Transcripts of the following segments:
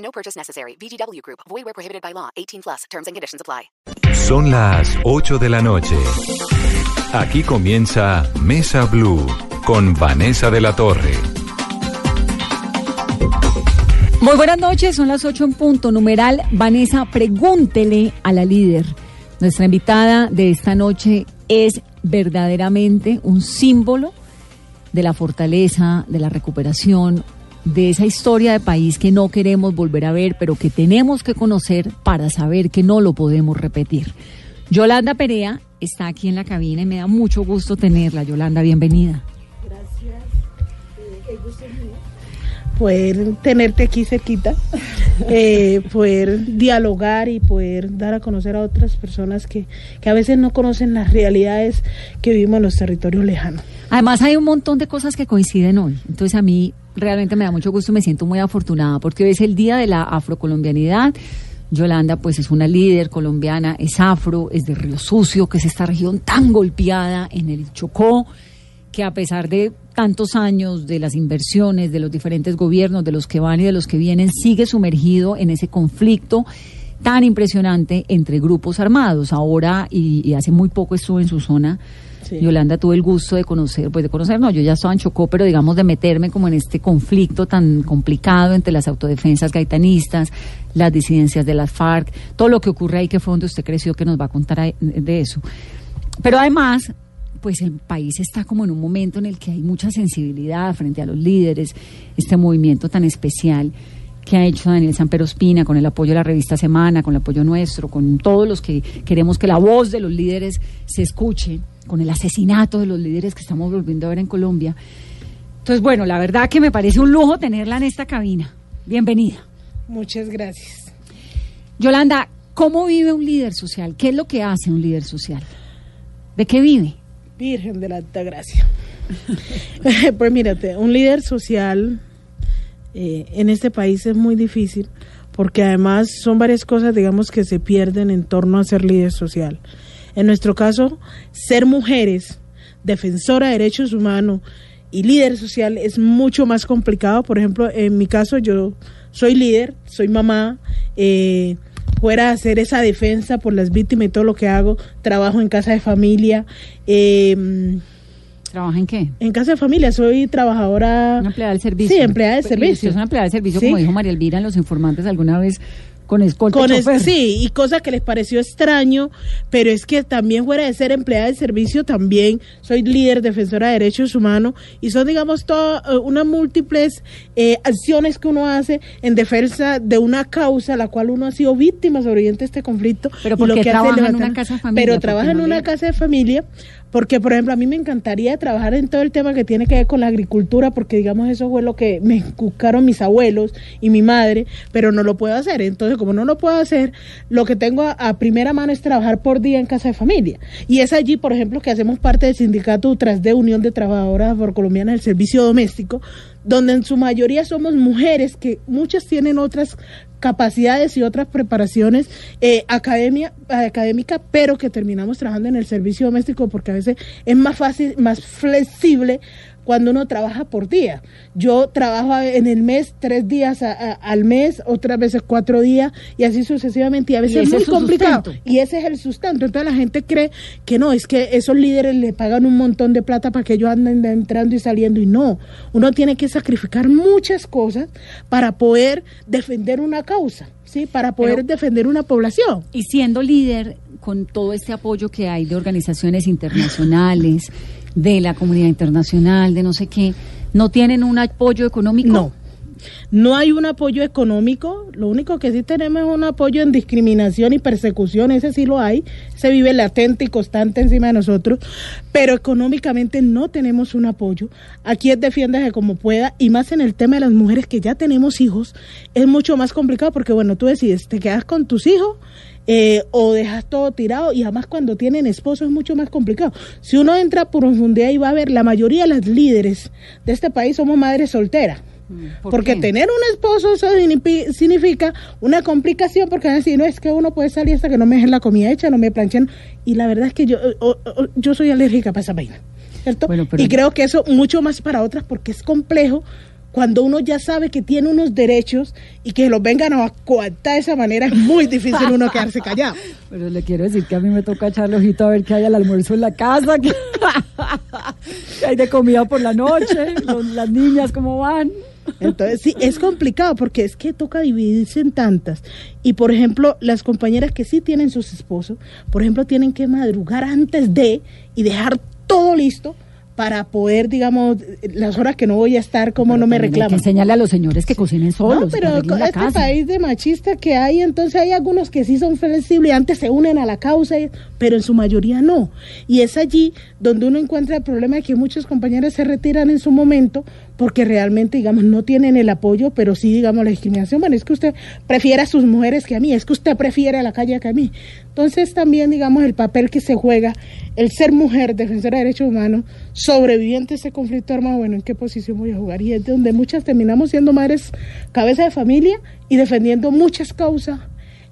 No purchase necessary. VGW Group. Void where prohibited by law. 18 plus. Terms and conditions apply. Son las 8 de la noche. Aquí comienza Mesa Blue con Vanessa de la Torre. Muy buenas noches, son las 8 en punto. Numeral Vanessa, pregúntele a la líder. Nuestra invitada de esta noche es verdaderamente un símbolo de la fortaleza, de la recuperación, de esa historia de país que no queremos volver a ver, pero que tenemos que conocer para saber que no lo podemos repetir. Yolanda Perea está aquí en la cabina y me da mucho gusto tenerla. Yolanda, bienvenida. Poder tenerte aquí cerquita, eh, poder dialogar y poder dar a conocer a otras personas que, que a veces no conocen las realidades que vivimos en los territorios lejanos. Además hay un montón de cosas que coinciden hoy. Entonces a mí realmente me da mucho gusto y me siento muy afortunada porque hoy es el Día de la Afrocolombianidad. Yolanda pues es una líder colombiana, es afro, es de Río Sucio, que es esta región tan golpeada en el Chocó, que a pesar de tantos años de las inversiones, de los diferentes gobiernos, de los que van y de los que vienen, sigue sumergido en ese conflicto tan impresionante entre grupos armados. Ahora y, y hace muy poco estuve en su zona. Sí. Yolanda tuve el gusto de conocer, pues de conocer, no, yo ya estaba en Chocó, pero digamos de meterme como en este conflicto tan complicado entre las autodefensas gaitanistas, las disidencias de las FARC, todo lo que ocurre ahí que fue donde usted creció, que nos va a contar de eso. Pero además, pues el país está como en un momento en el que hay mucha sensibilidad frente a los líderes, este movimiento tan especial que ha hecho Daniel Samperospina con el apoyo de la revista Semana, con el apoyo nuestro, con todos los que queremos que la voz de los líderes se escuche, con el asesinato de los líderes que estamos volviendo a ver en Colombia. Entonces, bueno, la verdad que me parece un lujo tenerla en esta cabina. Bienvenida. Muchas gracias. Yolanda, ¿cómo vive un líder social? ¿Qué es lo que hace un líder social? ¿De qué vive? Virgen de la Alta Gracia. pues mírate, un líder social eh, en este país es muy difícil porque además son varias cosas, digamos, que se pierden en torno a ser líder social. En nuestro caso, ser mujeres, defensora de derechos humanos y líder social es mucho más complicado. Por ejemplo, en mi caso, yo soy líder, soy mamá, eh, fuera a hacer esa defensa por las víctimas y todo lo que hago, trabajo en casa de familia. Eh, ¿Trabaja en qué? En casa de familia, soy trabajadora. Una empleada del servicio. Sí, empleada de servicio. Es una empleada de servicio, ¿Sí? como dijo María Elvira en Los Informantes alguna vez. Con escolta con es, Sí, y cosa que les pareció extraño, pero es que también fuera de ser empleada de servicio, también soy líder defensora de derechos humanos y son, digamos, todas uh, unas múltiples eh, acciones que uno hace en defensa de una causa la cual uno ha sido víctima sobreviviente de este conflicto. Pero porque trabaja en una casa de familia. Pero trabaja en una casa de familia porque, por ejemplo, a mí me encantaría trabajar en todo el tema que tiene que ver con la agricultura, porque, digamos, eso fue lo que me inculcaron mis abuelos y mi madre, pero no lo puedo hacer. Entonces, como no lo puedo hacer, lo que tengo a, a primera mano es trabajar por día en casa de familia. Y es allí, por ejemplo, que hacemos parte del sindicato tras de Unión de Trabajadoras Afrocolombianas del Servicio Doméstico, donde en su mayoría somos mujeres que muchas tienen otras capacidades y otras preparaciones eh, academia, académica, pero que terminamos trabajando en el servicio doméstico porque a veces es más fácil, más flexible cuando uno trabaja por día. Yo trabajo en el mes tres días a, a, al mes, otras veces cuatro días y así sucesivamente. Y a veces ¿Y es muy complicado. sustento? Y ese es el sustento. Entonces la gente cree que no, es que esos líderes le pagan un montón de plata para que ellos anden entrando y saliendo. Y no, uno tiene que sacrificar muchas cosas para poder defender una causa, ¿sí? Para poder Pero- defender una población. Y siendo líder, con todo este apoyo que hay de organizaciones internacionales, de la comunidad internacional, de no sé qué, ¿no tienen un apoyo económico? No. No hay un apoyo económico, lo único que sí tenemos es un apoyo en discriminación y persecución, ese sí lo hay, se vive latente y constante encima de nosotros, pero económicamente no tenemos un apoyo. Aquí es defiéndase como pueda y más en el tema de las mujeres que ya tenemos hijos, es mucho más complicado porque bueno, tú decides, te quedas con tus hijos eh, o dejas todo tirado y además cuando tienen esposo es mucho más complicado. Si uno entra por profundidad y va a ver, la mayoría de las líderes de este país somos madres solteras. Mm, ¿Por porque qué? tener un esposo eso signifi- significa una complicación porque van a decir, no, es que uno puede salir hasta que no me dejen la comida hecha, no me planchen. Y la verdad es que yo, o- o- yo soy alérgica para esa vaina, ¿cierto? Bueno, pero- y creo que eso mucho más para otras porque es complejo cuando uno ya sabe que tiene unos derechos y que los vengan a coartar de esa manera, es muy difícil uno quedarse callado. Pero le quiero decir que a mí me toca echarle ojito a ver qué hay al almuerzo en la casa, que, que hay de comida por la noche, los- las niñas cómo van. Entonces, sí, es complicado porque es que toca dividirse en tantas. Y, por ejemplo, las compañeras que sí tienen sus esposos, por ejemplo, tienen que madrugar antes de y dejar todo listo para poder, digamos, las horas que no voy a estar, como no me reclaman. enseñarle a los señores que cocinen solos. No, pero con este casa. país de machista que hay, entonces hay algunos que sí son flexibles, antes se unen a la causa, pero en su mayoría no. Y es allí donde uno encuentra el problema de que muchos compañeros se retiran en su momento porque realmente, digamos, no tienen el apoyo, pero sí, digamos, la discriminación. Bueno, es que usted prefiere a sus mujeres que a mí, es que usted prefiere a la calle que a mí. Entonces también, digamos, el papel que se juega, el ser mujer, defensora de derechos humanos, sobreviviente a ese conflicto armado, bueno, ¿en qué posición voy a jugar? Y es de donde muchas terminamos siendo madres cabeza de familia y defendiendo muchas causas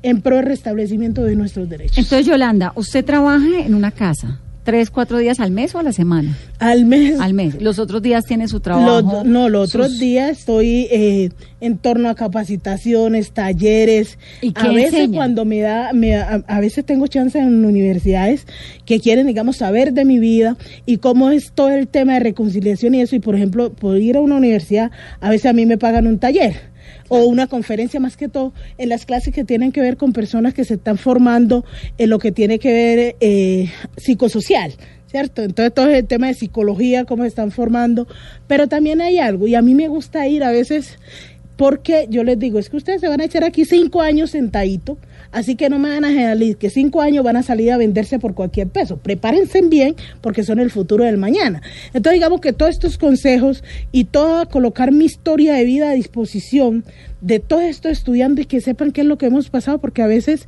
en pro del restablecimiento de nuestros derechos. Entonces, Yolanda, ¿usted trabaja en una casa tres, cuatro días al mes o a la semana? al mes Al mes. Los otros días tiene su trabajo. Los- no, los otros días estoy eh, en torno a capacitaciones, talleres. ¿Y a veces enseña? cuando me da, me, a, a veces tengo chance en universidades que quieren, digamos, saber de mi vida y cómo es todo el tema de reconciliación y eso. Y por ejemplo, por ir a una universidad, a veces a mí me pagan un taller o una conferencia más que todo en las clases que tienen que ver con personas que se están formando en lo que tiene que ver eh, psicosocial. ¿Cierto? Entonces todo el tema de psicología, cómo se están formando, pero también hay algo, y a mí me gusta ir a veces porque yo les digo, es que ustedes se van a echar aquí cinco años sentadito, así que no me van a generalizar que cinco años van a salir a venderse por cualquier peso. Prepárense bien porque son el futuro del mañana. Entonces digamos que todos estos consejos y todo colocar mi historia de vida a disposición de todo esto estudiando y que sepan qué es lo que hemos pasado, porque a veces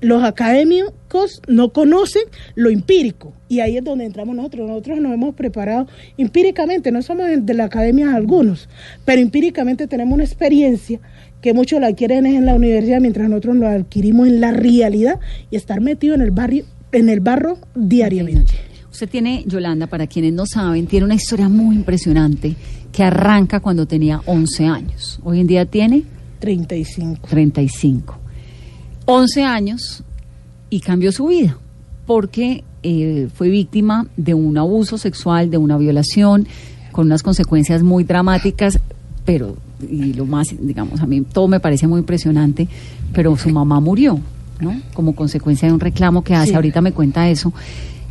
los académicos no conocen lo empírico y ahí es donde entramos nosotros. Nosotros nos hemos preparado empíricamente, no somos de la academia algunos, pero empíricamente tenemos una experiencia que muchos la adquieren en la universidad mientras nosotros lo adquirimos en la realidad y estar metido en el barrio, en el barro diariamente. Usted tiene, Yolanda, para quienes no saben, tiene una historia muy impresionante que arranca cuando tenía 11 años. Hoy en día tiene 35. 35. 11 años y cambió su vida porque eh, fue víctima de un abuso sexual, de una violación, con unas consecuencias muy dramáticas, pero, y lo más, digamos, a mí todo me parece muy impresionante, pero su mamá murió, ¿no? Como consecuencia de un reclamo que hace, Sí. ahorita me cuenta eso,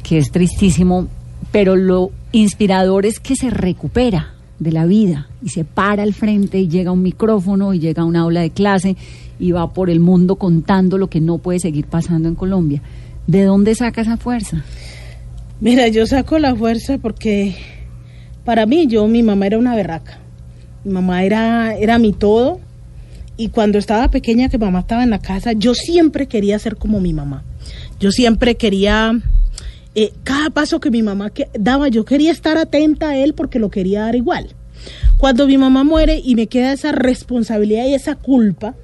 que es tristísimo, pero lo inspirador es que se recupera de la vida y se para al frente y llega a un micrófono y llega a una aula de clase y va por el mundo contando lo que no puede seguir pasando en Colombia. ¿De dónde saca esa fuerza? Mira, yo saco la fuerza porque para mí, yo, mi mamá era una berraca. Mamá era, era mi todo. Y cuando estaba pequeña, que mamá estaba en la casa, yo siempre quería ser como mi mamá. Yo siempre quería, eh, cada paso que mi mamá que- daba, yo quería estar atenta a él porque lo quería dar igual. Cuando mi mamá muere y me queda esa responsabilidad y esa culpa,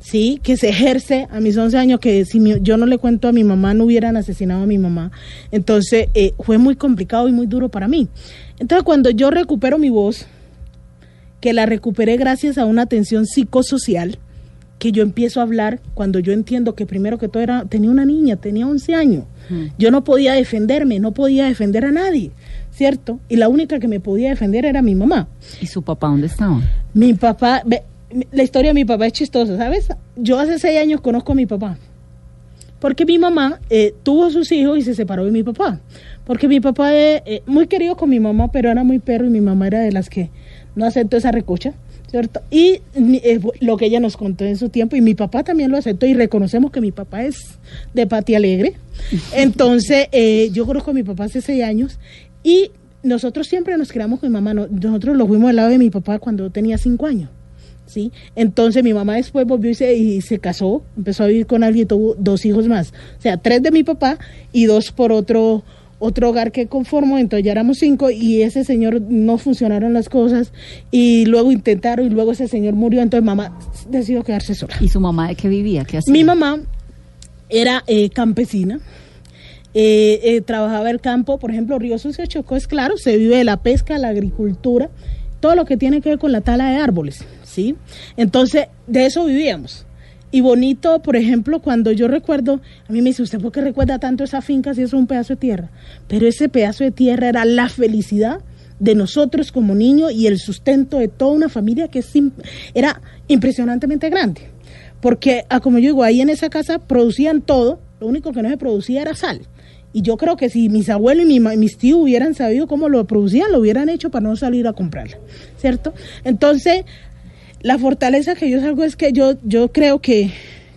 sí, que se ejerce a mis 11 años, que si yo no le cuento a mi mamá, no hubieran asesinado a mi mamá. Entonces, eh, fue muy complicado y muy duro para mí. Entonces, cuando yo recupero mi voz, que la recuperé gracias a una atención psicosocial, que yo empiezo a hablar cuando yo entiendo que primero que todo era, tenía una niña, tenía 11 años. Yo no podía defenderme, no podía defender a nadie, ¿cierto? Y la única que me podía defender era mi mamá. ¿Y su papá dónde estaba? Mi papá, ve, la historia de mi papá es chistosa, ¿sabes? Yo hace seis años conozco a mi papá. Porque mi mamá eh, tuvo sus hijos y se separó de mi papá. Porque mi papá es eh, muy querido con mi mamá, pero era muy perro y mi mamá era de las que no aceptó esa recocha, ¿cierto? Y eh, lo que ella nos contó en su tiempo, y mi papá también lo aceptó, y reconocemos que mi papá es de Pati Alegre. Entonces, eh, yo conozco a mi papá hace seis años, y nosotros siempre nos criamos con mi mamá. no- nosotros lo fuimos al lado de mi papá cuando tenía cinco años. ¿sí? Entonces mi mamá después volvió y se, y se casó, empezó a vivir con alguien y tuvo dos hijos más. O sea, tres de mi papá y dos por otro otro hogar que conformó, entonces ya éramos cinco y ese señor no funcionaron las cosas y luego intentaron y luego ese señor murió, entonces mamá decidió quedarse sola. ¿Y su mamá de qué vivía? ¿Qué hacía? Mi mamá era eh, campesina, eh, eh, trabajaba el campo, por ejemplo, Río Sucio Chocó es claro, se vive de la pesca, la agricultura, todo lo que tiene que ver con la tala de árboles, ¿sí? Entonces, de eso vivíamos. Y bonito, por ejemplo, cuando yo recuerdo, a mí me dice, ¿usted por qué recuerda tanto esa finca si es un pedazo de tierra? Pero ese pedazo de tierra era la felicidad de nosotros como niños y el sustento de toda una familia que era impresionantemente grande. Porque, ah, como yo digo, ahí en esa casa producían todo, lo único que no se producía era sal. Y yo creo que si mis abuelos y mis tíos hubieran sabido cómo lo producían, lo hubieran hecho para no salir a comprarla, ¿cierto? Entonces, la fortaleza que yo salgo es que yo, yo creo que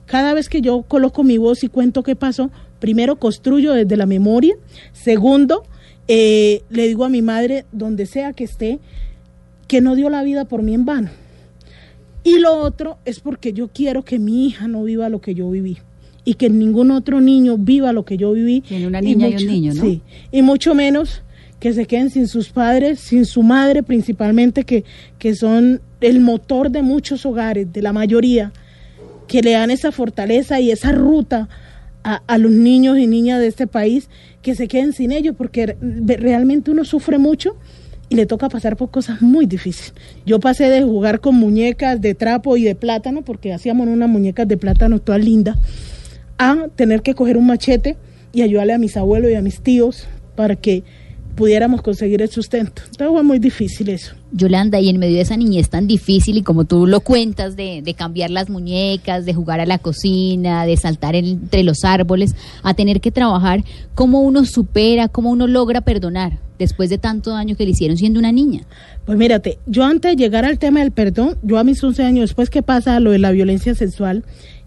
cada vez que yo coloco mi voz y cuento qué pasó, primero construyo desde la memoria, segundo, eh, le digo a mi madre, donde sea que esté, que no dio la vida por mí en vano. Y lo otro es porque yo quiero que mi hija no viva lo que yo viví y que ningún otro niño viva lo que yo viví. Tiene una niña y un niño, ¿no? Sí, y mucho menos que se queden sin sus padres, sin su madre principalmente, que, que son el motor de muchos hogares, de la mayoría, que le dan esa fortaleza y esa ruta a, a los niños y niñas de este país, que se queden sin ellos, porque re- realmente uno sufre mucho y le toca pasar por cosas muy difíciles. Yo pasé de jugar con muñecas de trapo y de plátano, porque hacíamos unas muñecas de plátano todas lindas, a tener que coger un machete y ayudarle a mis abuelos y a mis tíos para que pudiéramos conseguir el sustento. Entonces fue muy difícil eso. Yolanda, y en medio de esa niñez tan difícil y como tú lo cuentas, de, de cambiar las muñecas, de jugar a la cocina, de saltar entre los árboles, a tener que trabajar, ¿cómo uno supera, cómo uno logra perdonar después de tanto daño que le hicieron siendo una niña? Pues mírate, yo antes de llegar al tema del perdón, yo a mis 11 años después que pasa lo de la violencia sexual,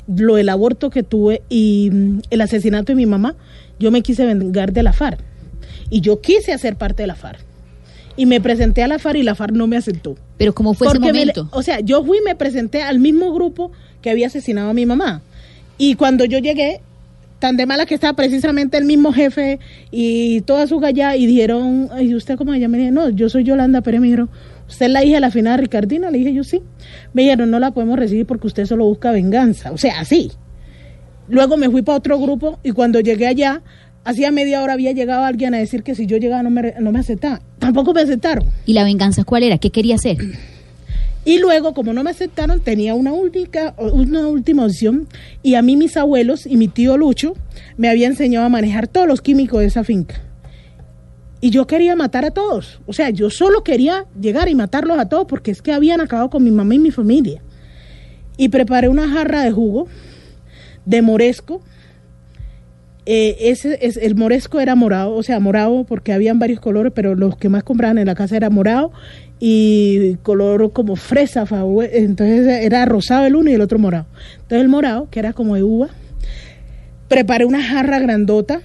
lo del aborto que tuve y mm, el asesinato de mi mamá, yo me quise vengar de la FARC. Y yo quise hacer parte de la FARC. Y me presenté a la FARC y la FARC no me aceptó. Pero ¿cómo fue ese me momento? o sea, yo fui y me presenté al mismo grupo que había asesinado a mi mamá. Y cuando yo llegué, tan de mala que estaba precisamente el mismo jefe y toda su galla, y dijeron, ¿y usted cómo se llama? Me dije, no, yo soy Yolanda Pérez. Me dijeron, ¿usted es la hija de la final Ricardina? Le dije, yo sí. Me dijeron, no la podemos recibir porque usted solo busca venganza. O sea, así. Luego me fui para otro grupo y cuando llegué allá, hacía media hora había llegado alguien a decir que si yo llegaba no me, no me aceptaban. Tampoco me aceptaron. ¿Y la venganza cuál era? ¿Qué quería hacer? Y luego, como no me aceptaron, tenía una única, una última opción. Y a mí mis abuelos y mi tío Lucho me habían enseñado a manejar todos los químicos de esa finca. Y yo quería matar a todos. O sea, yo solo quería llegar y matarlos a todos porque es que habían acabado con mi mamá y mi familia. Y preparé una jarra de jugo de moresco. Eh, ese, es, el moresco era morado, o sea, morado porque habían varios colores, pero los que más compraban en la casa era morado y color como fresa, entonces era rosado el uno y el otro morado. Entonces el morado, que era como de uva, preparé una jarra grandota,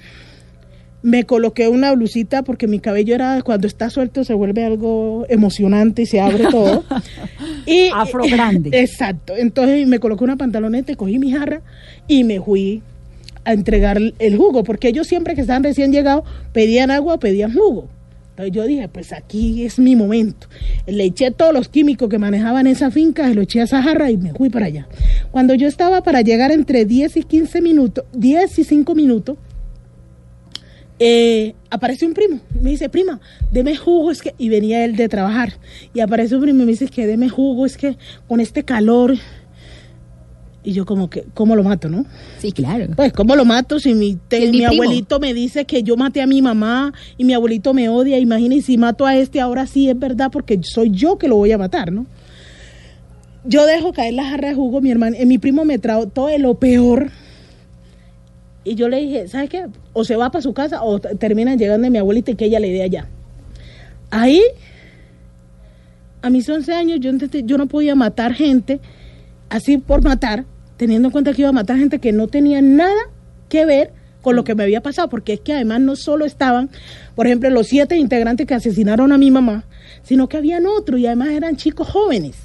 me coloqué una blusita porque mi cabello era cuando está suelto se vuelve algo emocionante y se abre todo. y, Afro grande. Exacto. Entonces me coloqué una pantaloneta, cogí mi jarra y me fui a entregar el jugo, porque ellos siempre que estaban recién llegados pedían agua pedían jugo. Entonces yo dije, pues aquí es mi momento. Le eché todos los químicos que manejaban esa finca, se lo eché a esa jarra y me fui para allá. Cuando yo estaba para llegar entre 10 y 15 minutos, 10 y 5 minutos, eh, aparece un primo. Me dice, prima, deme jugo, es que. Y venía él de trabajar. Y aparece un primo y me dice que deme jugo, es que con este calor. Y yo, como que, ¿cómo lo mato, no? Sí, claro. Pues, ¿cómo lo mato si mi, te- mi abuelito me dice que yo maté a mi mamá y mi abuelito me odia? Imagínense, si mato a este, ahora sí es verdad porque soy yo que lo voy a matar, ¿no? Yo dejo caer la jarra de jugo, mi hermano, eh, mi primo me trajo todo de lo peor. Y yo le dije, ¿sabes qué? O se va para su casa o terminan llegando de mi abuelita y que ella le dé allá. Ahí a mis 11 años yo, yo no podía matar gente así por matar, teniendo en cuenta que iba a matar gente que no tenía nada que ver con lo que me había pasado, porque es que además no solo estaban, por ejemplo, los siete integrantes que asesinaron a mi mamá, sino que habían otros y además eran chicos jóvenes,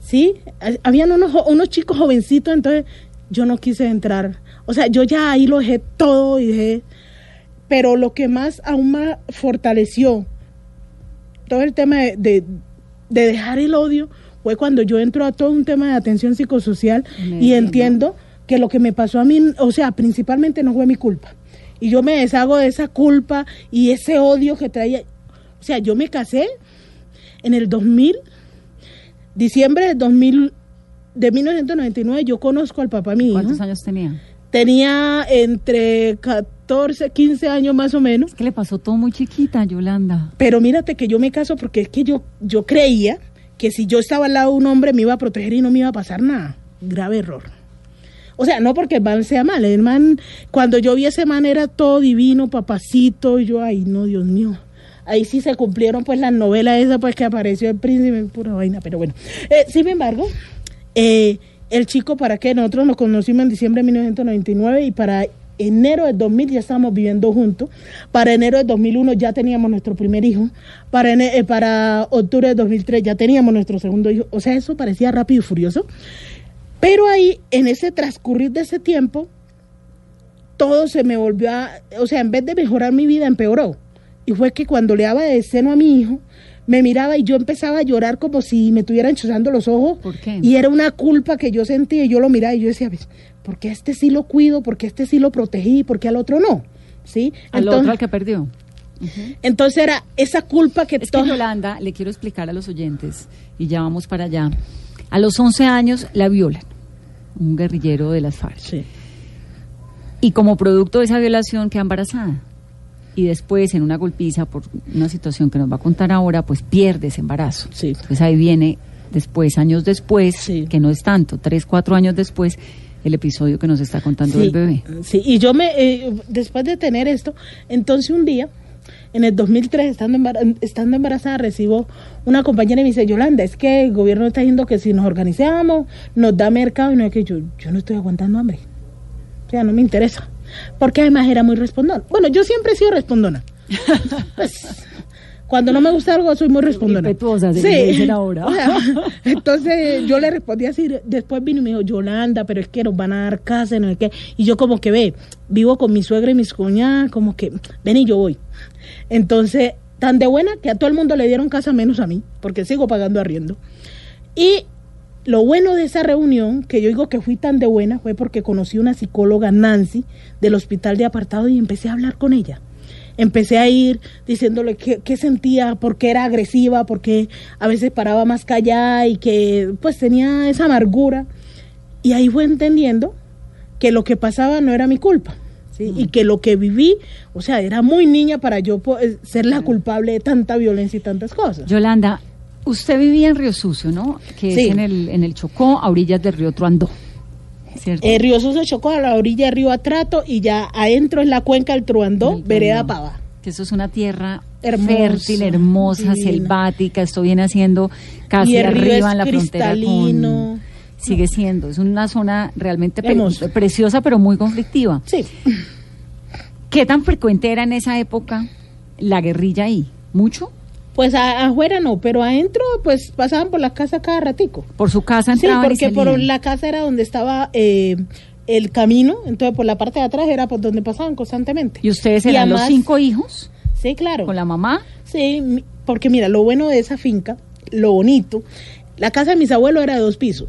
¿sí? Ha- Habían unos, chicos jovencitos, entonces yo no quise entrar. O sea, yo ya ahí lo dejé todo y dejé... Pero lo que más aún más fortaleció todo el tema de dejar el odio fue cuando yo entro a todo un tema de atención psicosocial Me y entiendo. que lo que me pasó a mí, o sea, principalmente no fue mi culpa. Y yo me deshago de esa culpa y ese odio que traía. O sea, yo me casé en el 2000, diciembre del 2000, de 1999, yo conozco al papá mío. ¿Cuántos años tenía? Tenía entre 14, 15 años más o menos. Es que le pasó todo muy chiquita, Yolanda. Pero mírate que yo me caso porque es que yo, yo creía que si yo estaba al lado de un hombre me iba a proteger y no me iba a pasar nada. Grave error. O sea, no porque el man sea mal. El man, cuando yo vi ese man era todo divino, papacito. Y yo, ay, no, Dios mío. Ahí sí se cumplieron pues las novelas esas pues que apareció el príncipe, pura vaina, pero bueno. Eh, sin embargo, eh, el chico, ¿para qué? Nosotros nos conocimos en diciembre de 1999 y para enero del 2000 ya estábamos viviendo juntos. Para enero del 2001 ya teníamos nuestro primer hijo. Para, eh, para octubre del 2003 ya teníamos nuestro segundo hijo. O sea, eso parecía rápido y furioso. Pero ahí, en ese transcurrir de ese tiempo, todo se me volvió a, o sea, en vez de mejorar mi vida, empeoró. Y fue que cuando le daba de seno a mi hijo, me miraba y yo empezaba a llorar como si me estuvieran chuzando los ojos. ¿Por qué? Y era una culpa que yo sentía y yo lo miraba y yo decía, "Ves, ¿por qué a este sí lo cuido? ¿Por qué a este sí lo protegí? ¿Y por qué al otro no? ¿Sí? Al otro al que perdió. entonces era esa culpa que Es que Yolanda, le quiero explicar a los oyentes, y ya vamos para allá. A los 11 años la violan, un guerrillero de las FARC. Sí. Y como producto de esa violación queda embarazada. Y después, en una golpiza por una situación que nos va a contar ahora, pues pierde ese embarazo. Sí. Entonces ahí viene después, años después, Sí. que no es tanto, tres, cuatro años después, el episodio que nos está contando Sí, el bebé. Sí, y yo me, eh, después de tener esto, entonces un día, en el 2003, estando, embar- estando embarazada, recibo una compañera y me dice, Yolanda, es que el gobierno está diciendo que si nos organizamos, nos da mercado, y no es que yo, yo no estoy aguantando hambre. O sea, no me interesa. Porque además era muy respondona. Bueno, yo siempre he sido respondona. Pues, cuando no me gusta algo, soy muy respondona. Le dicen ahora. O sea, entonces yo le respondí así, después vino y me dijo, Yolanda, pero es que nos van a dar casa, no sé qué. Y yo como que ve, vivo con mi suegra y mis cuñadas, como que, ven y yo voy. Entonces, tan de buena que a todo el mundo le dieron casa menos a mí, porque sigo pagando arriendo. Y lo bueno de esa reunión, que yo digo que fui tan de buena, fue porque conocí una psicóloga, Nancy, del hospital de apartado y empecé a hablar con ella. Empecé a ir diciéndole qué, qué sentía, por qué era agresiva, por qué a veces paraba más callada y que pues tenía esa amargura. Y ahí fue entendiendo que lo que pasaba no era mi culpa. ¿sí? Y que lo que viví, o sea, era muy niña para yo eh, ser la culpable de tanta violencia y tantas cosas. Yolanda, usted vivía en Río Sucio, ¿no? Que Sí. es en el, en el Chocó, a orillas del río Truandó. El río Suso Chocó a la orilla del río Atrato y ya adentro es la cuenca del Truandó, vereda. Pava. que eso es una tierra Hermosa, fértil, hermosa, divina. selvática, esto viene haciendo casi arriba en la frontera con sigue siendo, es una zona realmente pre- preciosa pero muy conflictiva. Sí. ¿Qué tan frecuente era en esa época la guerrilla ahí? ¿Mucho? Pues a- afuera no, pero adentro pues pasaban por la casa cada ratico. Por su casa Sí, entraban y porque por la casa era donde estaba eh, el camino, entonces por la parte de atrás era por donde pasaban constantemente. ¿Y ustedes Y eran los cinco hijos Sí, claro. con la mamá? Sí, porque mira, lo bueno de esa finca, lo bonito, la casa de mis abuelos era de dos pisos.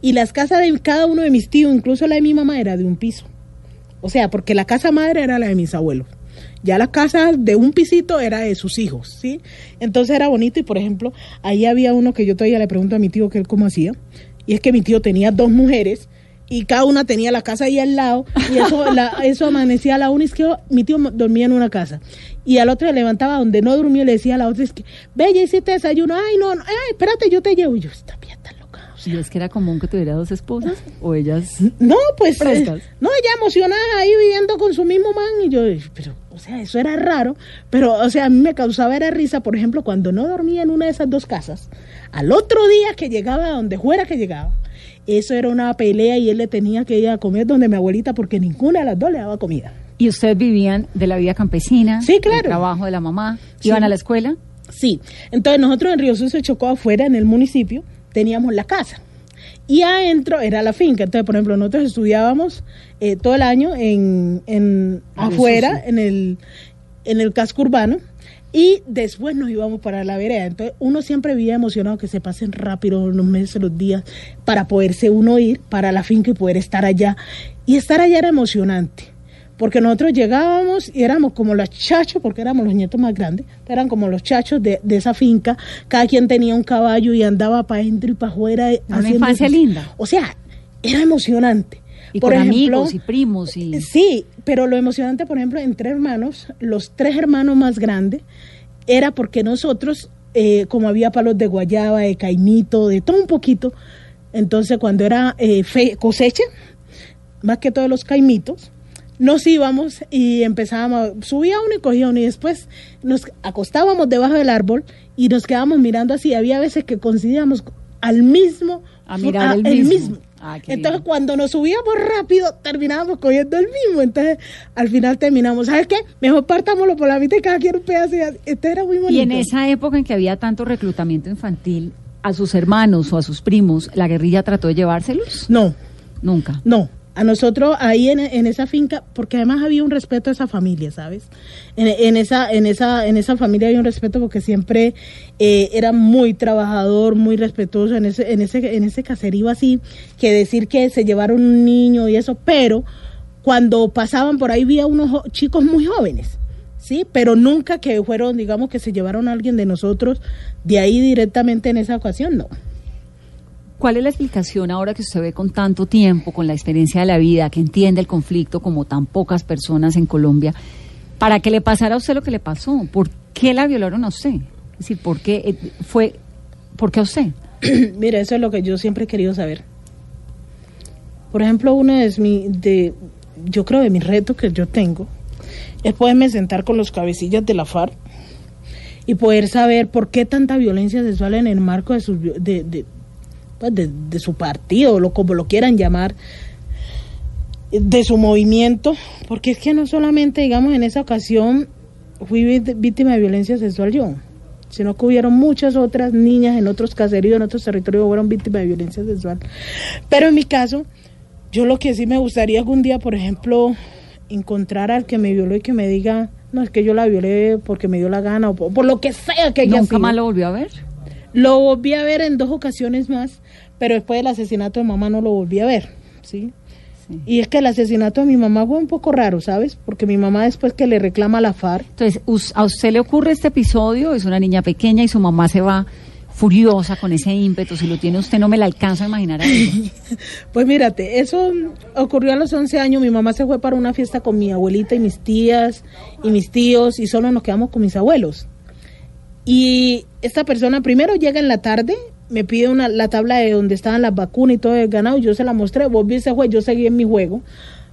Y las casas de cada uno de mis tíos, incluso la de mi mamá, era de un piso. O sea, porque la casa madre era la de mis abuelos. Ya la casa de un pisito era de sus hijos, ¿sí? Entonces era bonito y, por ejemplo, ahí había uno que yo todavía le pregunto a mi tío que él cómo hacía. Y es que mi tío tenía dos mujeres y cada una tenía la casa ahí al lado y eso, la- eso amanecía a la una y es que mi tío dormía en una casa y al otro se levantaba donde no durmió y le decía a la otra es que ve ya hiciste desayuno ay no, no ay espérate yo te llevo y yo esta pía está loca o ¿Y es que era común que tuviera dos esposas? ¿O ellas? No, pues. Eh, no, ella emocionada ahí viviendo con su mismo man. Y yo, pero, o sea, eso era raro. Pero, o sea, a mí me causaba era risa, por ejemplo, cuando no dormía en una de esas dos casas. Al otro día que llegaba, donde fuera que llegaba, eso era una pelea y él le tenía que ir a comer donde mi abuelita, porque ninguna de las dos le daba comida. ¿Y ustedes vivían de la vida campesina? Sí, claro. del trabajo de la mamá? Sí. ¿Iban a la escuela? Sí, entonces nosotros en Río Sucio Chocó afuera, en el municipio, teníamos la casa. Y adentro era la finca. Entonces, por ejemplo, nosotros estudiábamos eh, todo el año en, en Ah, afuera, en el, en el casco urbano. Y después nos íbamos para la vereda. Entonces, uno siempre vivía emocionado que se pasen rápido los meses, los días, para poderse uno ir para la finca y poder estar allá. Y estar allá era emocionante. Porque nosotros llegábamos y éramos como los chachos, porque éramos los nietos más grandes, eran como los chachos de, de esa finca. Cada quien tenía un caballo y andaba para adentro y para afuera. eh, Una infancia sus- linda. O sea, era emocionante. Y Por con ejemplo, amigos y primos y... Sí, pero lo emocionante, por ejemplo, entre hermanos, los tres hermanos más grandes, era porque nosotros, eh, como había palos de guayaba, de caimito, de todo un poquito, entonces cuando era eh, fe- cosecha, más que todos los caimitos, nos íbamos y empezábamos, subía uno y cogía uno y después nos acostábamos debajo del árbol y nos quedábamos mirando así. Había veces que coincidíamos al mismo, A mirar el mismo. Ah, Entonces cuando nos subíamos rápido terminábamos cogiendo el mismo. Entonces al final terminamos, ¿sabes qué? Mejor partámoslo por la mitad y cada quien un pedazo. Este era muy bonito. Y en esa época en que había tanto reclutamiento infantil, a sus hermanos o a sus primos, ¿la guerrilla trató de llevárselos? No, Nunca. No, a nosotros ahí en, en esa finca, porque además había un respeto a esa familia, ¿sabes? En, esa, en esa, en esa familia había un respeto porque siempre eh, era muy trabajador, muy respetuoso en ese, en ese, en ese caserío así, que decir que se llevaron un niño y eso, pero cuando pasaban por ahí había unos chicos muy jóvenes. Sí, pero nunca que fueron, digamos, que se llevaron a alguien de nosotros de ahí directamente en esa ocasión, no. ¿Cuál es la explicación ahora que usted ve con tanto tiempo, con la experiencia de la vida, que entiende el conflicto como tan pocas personas en Colombia, para que le pasara a usted lo que le pasó? ¿Por qué la violaron a usted? Es decir, ¿por qué eh, fue, por qué a usted? Mira, eso es lo que yo siempre he querido saber. Por ejemplo, uno de mi, de, yo creo de mis retos que yo tengo es poderme sentar con los cabecillas de la FARC y poder saber por qué tanta violencia sexual en el marco de su, de, de, pues, de, de su partido, lo, como lo quieran llamar, de su movimiento, porque es que no solamente, digamos, en esa ocasión fui víctima de violencia sexual yo, sino que hubieron muchas otras niñas en otros caseríos, en otros territorios, que fueron víctimas de violencia sexual. Pero en mi caso, yo lo que sí me gustaría algún día, por ejemplo, encontrar al que me violó y que me diga, no, es que yo la violé porque me dio la gana o por, por lo que sea que haya ¿Nunca sido. más lo volvió a ver? Lo volví a ver en dos ocasiones más, pero después del asesinato de mamá no lo volví a ver, ¿sí? Sí. Y es que el asesinato de mi mamá fue un poco raro, ¿sabes? Porque mi mamá después que le reclama a la FARC, Entonces, ¿a usted le ocurre este episodio? Es una niña pequeña y su mamá se va furiosa con ese ímpetu. Si lo tiene usted, no me la alcanzo a imaginar. a. Pues mírate, eso ocurrió a los 11 años. Mi mamá se fue para una fiesta con mi abuelita y mis tías y mis tíos y solo nos quedamos con mis abuelos. Y esta persona primero llega en la tarde, me pide una, la tabla de donde estaban las vacunas y todo el ganado, yo se la mostré, volví ese juego, yo seguí en mi juego,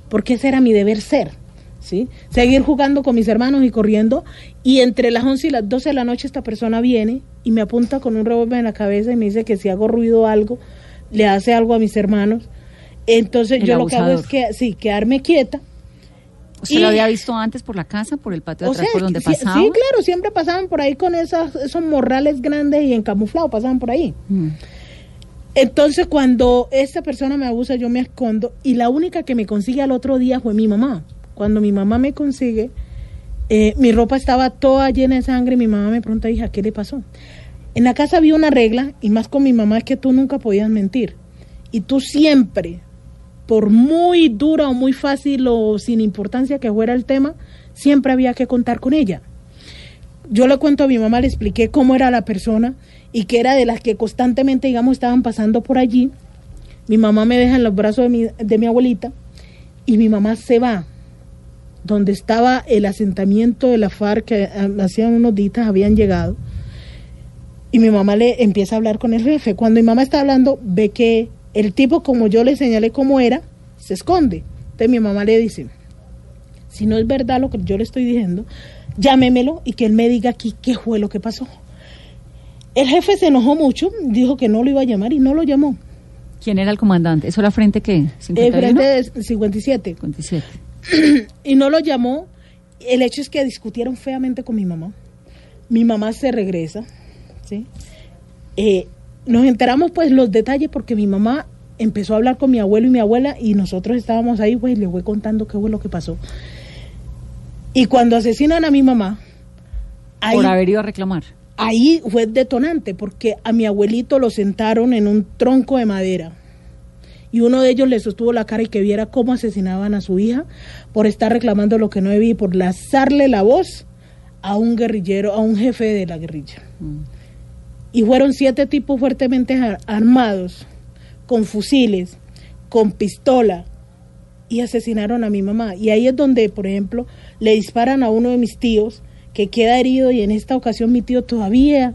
porque ese era mi deber ser. ¿Sí? Seguir jugando con mis hermanos y corriendo. Y entre las 11 y las 12 de la noche esta persona viene y me apunta con un revólver en la cabeza y me dice que si hago ruido o algo, le hace algo a mis hermanos. Entonces El yo lo que hago es que, sí, quedarme quieta. ¿Usted Y- lo había visto antes por la casa, por el patio de atrás, sea, por donde pasaba? sí, claro, siempre pasaban por ahí con esas, esos morrales grandes y encamuflados, pasaban por ahí. Mm. Entonces cuando esta persona me abusa, yo me escondo y la única que me consigue al otro día fue mi mamá. Cuando mi mamá me consigue, eh, mi ropa estaba toda llena de sangre y mi mamá me pregunta, hija, ¿qué le pasó? En la casa había una regla, y más con mi mamá, es que tú nunca podías mentir. Y tú siempre, por muy dura o muy fácil o sin importancia que fuera el tema, siempre había que contar con ella yo le cuento a mi mamá, le expliqué cómo era la persona y que era de las que constantemente, digamos, estaban pasando por allí. Mi mamá me deja en los brazos de mi, de mi abuelita y mi mamá se va donde estaba el asentamiento de la FARC que ah, hacían unos días habían llegado Y mi mamá le empieza a hablar con el jefe. Cuando mi mamá está hablando, ve que el tipo, como yo le señalé cómo era, se esconde. Entonces mi mamá le dice, si no es verdad lo que yo le estoy diciendo, llámemelo y que él me diga aquí qué fue lo que pasó. El jefe se enojó mucho, dijo que no lo iba a llamar y no lo llamó. ¿Quién era el comandante? ¿Eso era frente qué? Eh, ¿51? frente de 57. 57. y no lo llamó. El hecho es que discutieron feamente con mi mamá. Mi mamá se regresa, ¿sí? Eh, nos enteramos pues los detalles porque mi mamá empezó a hablar con mi abuelo y mi abuela y nosotros estábamos ahí, pues le voy contando qué fue lo que pasó. Y cuando asesinan a mi mamá, ahí, Por haber ido a reclamar. ahí fue detonante porque a mi abuelito lo sentaron en un tronco de madera y uno de ellos le sostuvo la cara y que viera cómo asesinaban a su hija por estar reclamando lo que no debía y por lanzarle la voz a un guerrillero, a un jefe de la guerrilla. Y fueron siete tipos fuertemente ar- armados, con fusiles, con pistola, y asesinaron a mi mamá. Y ahí es donde, por ejemplo, le disparan a uno de mis tíos, que queda herido, y en esta ocasión mi tío todavía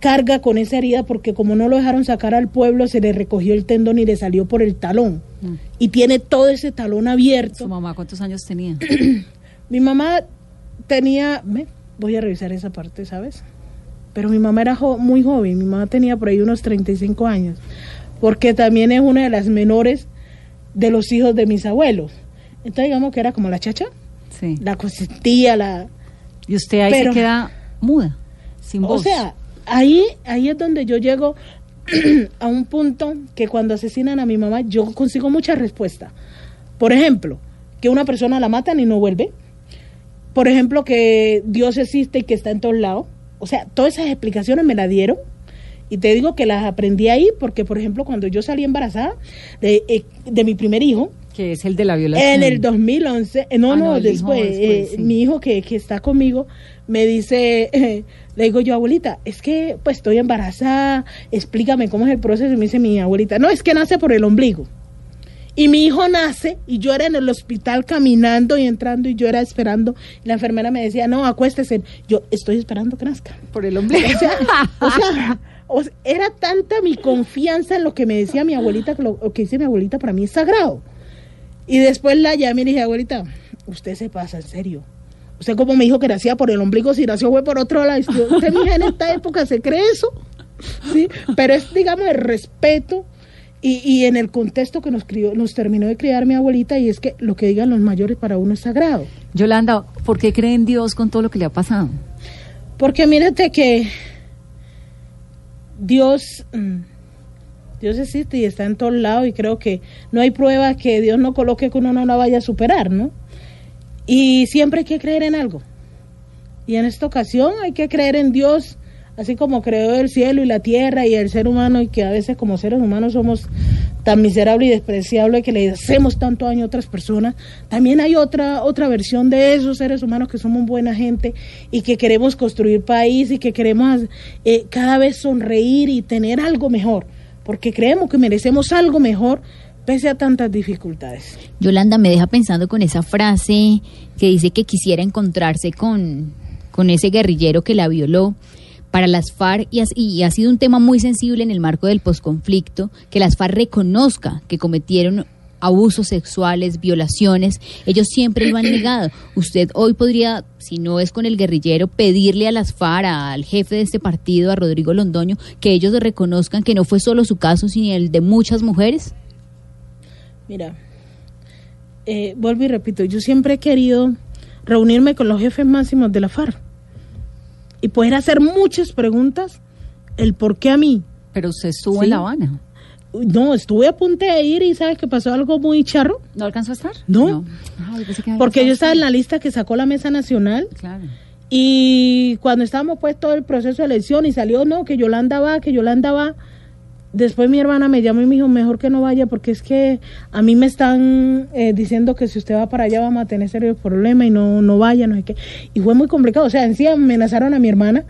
carga con esa herida porque como no lo dejaron sacar al pueblo, se le recogió el tendón y le salió por el talón. Y tiene todo ese talón abierto. ¿Su mamá cuántos años tenía? Mi mamá tenía, ve, voy a revisar esa parte, ¿sabes? Pero mi mamá era jo- muy joven, mi mamá tenía por ahí unos 35 años, porque también es una de las menores de los hijos de mis abuelos. Entonces digamos que era como la chacha, Sí. la consentía, la... Y usted ahí Pero- se queda muda, sin O voz. sea, ahí, ahí es donde yo llego a un punto que cuando asesinan a mi mamá yo consigo mucha respuesta. Por ejemplo, que una persona la matan y no vuelve. Por ejemplo, que Dios existe y que está en todos lados. O sea, todas esas explicaciones me las dieron. Y te digo que las aprendí ahí porque, por ejemplo, cuando yo salí embarazada de, eh, de mi primer hijo, que es el de la violación. en el 2011, eh, no, Ah, no, no, hijo después, después, eh, sí. mi hijo que, que está conmigo me dice, eh, le digo yo, abuelita, es que pues estoy embarazada, explícame cómo es el proceso. Y me dice mi abuelita, no, es que nace por el ombligo. Y mi hijo nace y yo era en el hospital caminando y entrando y yo era esperando. Y la enfermera me decía, no, acuéstese. Yo estoy esperando que nazca. Por el ombligo. O sea, o sea, o sea, era tanta mi confianza en lo que me decía mi abuelita, que lo, lo que dice mi abuelita para mí es sagrado. Y después la llamé y le dije, abuelita, usted se pasa, en serio. Usted como me dijo que nacía por el ombligo, si nació fue por otro lado. Usted, mija, en esta época se cree eso. ¿Sí? Pero es, digamos, el respeto y, y en el contexto que nos, crió, nos terminó de criar mi abuelita y es que lo que digan los mayores para uno es sagrado. Yolanda, ¿por qué cree en Dios con todo lo que le ha pasado? Porque mírate que Dios, mm, Dios existe y está en todos lados y creo que no hay prueba que Dios no coloque que uno no la vaya a superar, ¿no? Y siempre hay que creer en algo. Y en esta ocasión hay que creer en Dios, así como creó el cielo y la tierra y el ser humano y que a veces como seres humanos somos tan miserables y despreciables que le hacemos tanto daño a otras personas. También hay otra otra versión de esos seres humanos que somos buena gente y que queremos construir país y que queremos eh, cada vez sonreír y tener algo mejor, porque creemos que merecemos algo mejor pese a tantas dificultades. Yolanda me deja pensando con esa frase que dice que quisiera encontrarse con, con ese guerrillero que la violó. Para las FARC, y, y ha sido un tema muy sensible en el marco del posconflicto, que las FARC reconozca que cometieron abusos sexuales, violaciones, ellos siempre lo han negado. Usted hoy podría, si no es con el guerrillero, pedirle a las FARC, al jefe de este partido, a Rodrigo Londoño, que ellos reconozcan que no fue solo su caso, sino el de muchas mujeres. Mira, eh, vuelvo y repito, yo siempre he querido reunirme con los jefes máximos de la FARC y poder hacer muchas preguntas, el por qué a mí. Pero usted estuvo Sí. en La Habana. No, estuve a punto de ir y sabes que pasó algo muy charro, ¿No alcanzó a estar? No. Que porque yo estaba en la lista que sacó la Mesa Nacional Claro. y cuando estábamos pues todo el proceso de elección y salió, no, que Yolanda va, que Yolanda va. Después mi hermana me llamó y me dijo, mejor que no vaya porque es que a mí me están eh, diciendo que si usted va para allá vamos a tener serios problemas y no, no vaya, no sé qué. Y fue muy complicado, o sea, en sí amenazaron a mi hermana,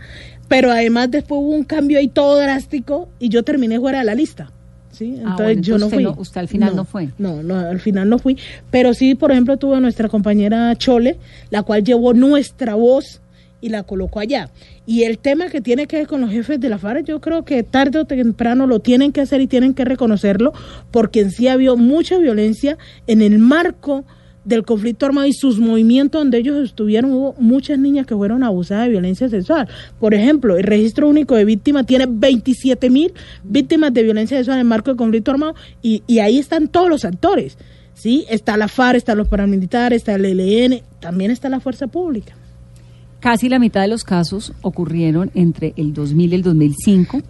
pero además después hubo un cambio ahí todo drástico y yo terminé fuera de la lista. ¿sí? Entonces Ah, bueno, yo no entonces fui. usted no- usted al final no fue. No, no, al final no fui. Pero sí, por ejemplo, tuve a nuestra compañera Chole, la cual llevó nuestra voz y la colocó allá. Y el tema que tiene que ver con los jefes de la FARC, yo creo que tarde o temprano lo tienen que hacer y tienen que reconocerlo, porque en sí había mucha violencia en el marco del conflicto armado y sus movimientos donde ellos estuvieron, hubo muchas niñas que fueron abusadas de violencia sexual. Por ejemplo, el registro único de víctimas tiene 27 mil víctimas de violencia sexual en el marco del conflicto armado y, y ahí están todos los actores. ¿sí? Está la FARC, están los paramilitares, está el ELN, también está la fuerza pública. Casi la mitad de los casos ocurrieron entre el 2000 y el 2005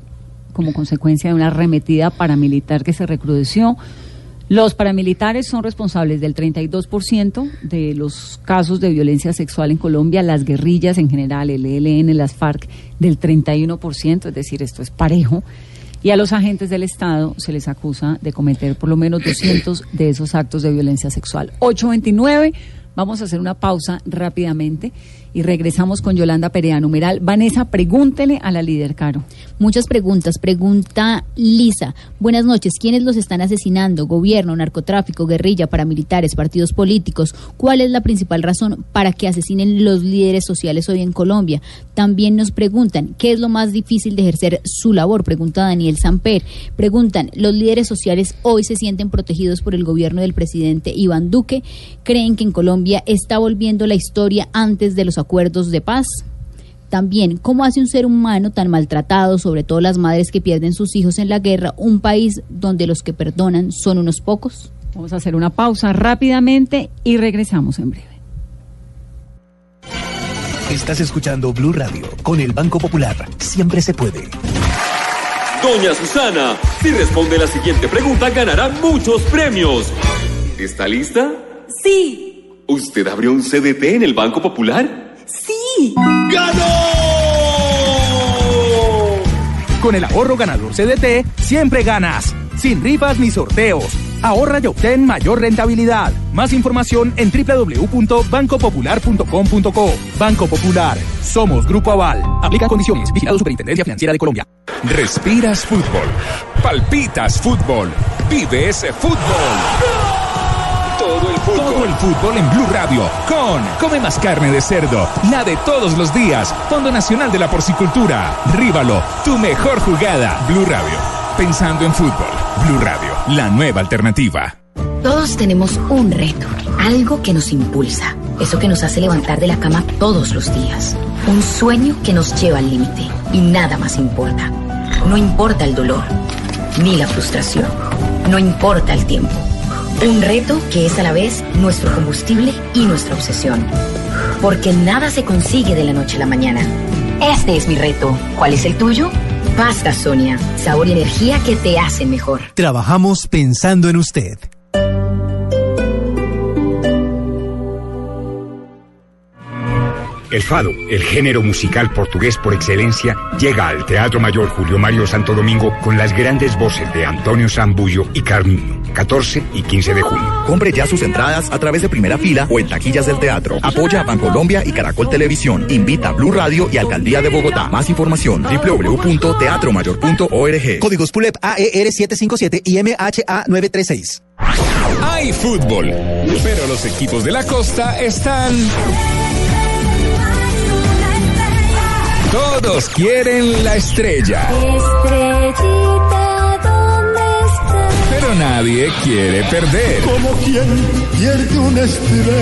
como consecuencia de una arremetida paramilitar que se recrudeció. Los paramilitares son responsables del 32% de los casos de violencia sexual en Colombia, las guerrillas en general, el ELN, las FARC, del 31%, es decir, esto es parejo. Y a los agentes del Estado se les acusa de cometer por lo menos 200 de esos actos de violencia sexual. 829, vamos a hacer una pausa rápidamente y regresamos con Yolanda Perea, numeral. Vanessa, pregúntele a la líder Caro. Muchas preguntas. Pregunta Lisa. Buenas noches. ¿Quiénes los están asesinando? ¿Gobierno, narcotráfico, guerrilla, paramilitares, partidos políticos? ¿Cuál es la principal razón para que asesinen los líderes sociales hoy en Colombia? También nos preguntan, ¿qué es lo más difícil de ejercer su labor? Pregunta Daniel Samper. Preguntan, ¿los líderes sociales hoy se sienten protegidos por el gobierno del presidente Iván Duque? ¿Creen que en Colombia está volviendo la historia antes de los acuerdos de paz? También, ¿cómo hace un ser humano tan maltratado, sobre todo las madres que pierden sus hijos en la guerra, un país donde los que perdonan son unos pocos? Vamos a hacer una pausa rápidamente y regresamos en breve. Estás escuchando Blue Radio con el Banco Popular. Siempre se puede. Doña Susana, si responde la siguiente pregunta ganará muchos premios. ¿Está lista? Sí. ¿Usted abrió un CDT en el Banco Popular? Sí. ¡Ganó! Con el ahorro ganador CDT, siempre ganas. Sin rifas ni sorteos. Ahorra y obtén mayor rentabilidad. Más información en www.bancopopular.com.co. Banco Popular. Somos Grupo Aval. Aplica condiciones. Vigilado Superintendencia Financiera de Colombia. Respiras fútbol. Palpitas fútbol. Vive ese fútbol. Todo el Todo el fútbol en Blue Radio. Con Come más carne de cerdo. La de todos los días. Fondo Nacional de la Porcicultura. Ríbalo. Tu mejor jugada. Blue Radio. Pensando en fútbol. Blue Radio. La nueva alternativa. Todos tenemos un reto, algo que nos impulsa, eso que nos hace levantar de la cama todos los días, un sueño que nos lleva al límite y nada más importa. No importa el dolor, ni la frustración, no importa el tiempo. Un reto que es a la vez nuestro combustible y nuestra obsesión. Porque nada se consigue de la noche a la mañana. Este es mi reto. ¿Cuál es el tuyo? Pasta Sonia, sabor y energía que te hacen mejor. Trabajamos pensando en usted. El fado, el género musical portugués por excelencia, llega al Teatro Mayor Julio Mario Santo Domingo con las grandes voces de Antonio Zambullo y Carmino, 14 y 15 de junio. Compre ya sus entradas a través de primera fila o en taquillas del teatro. Apoya a Bancolombia y Caracol Televisión. Invita a Blue Radio y Alcaldía de Bogotá. Más información www.teatromayor.org. Códigos PULEP AER 757 y MHA 936. Hay fútbol, pero los equipos de la costa están... Todos quieren la estrella. Estrellita. Pero nadie quiere perder. Como quien pierde una estrella.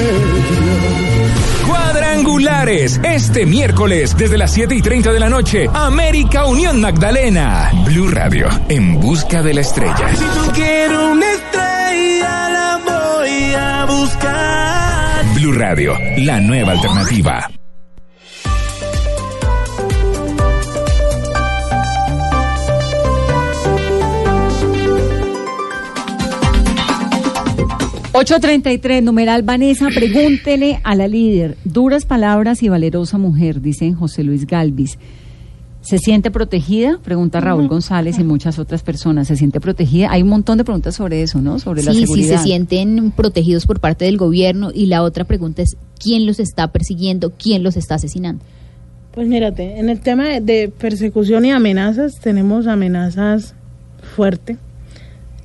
Cuadrangulares, este miércoles desde las 7 y 30 de la noche, América Unión Magdalena. Blue Radio, en busca de la estrella. Si tú quieres una estrella, la voy a buscar. Blue Radio, la nueva alternativa. ...833, numeral Vanessa, pregúntele a la líder. Duras palabras y valerosa mujer, dicen José Luis Galvis. ¿Se siente protegida? Pregunta Raúl González y muchas otras personas. ¿Se siente protegida? Hay un montón de preguntas sobre eso, ¿no? Sobre la Sí, sí, seguridad. se sienten protegidos por parte del gobierno. Y la otra pregunta es, ¿quién los está persiguiendo? ¿Quién los está asesinando? Pues mírate, en el tema de, de persecución y amenazas, tenemos amenazas fuertes,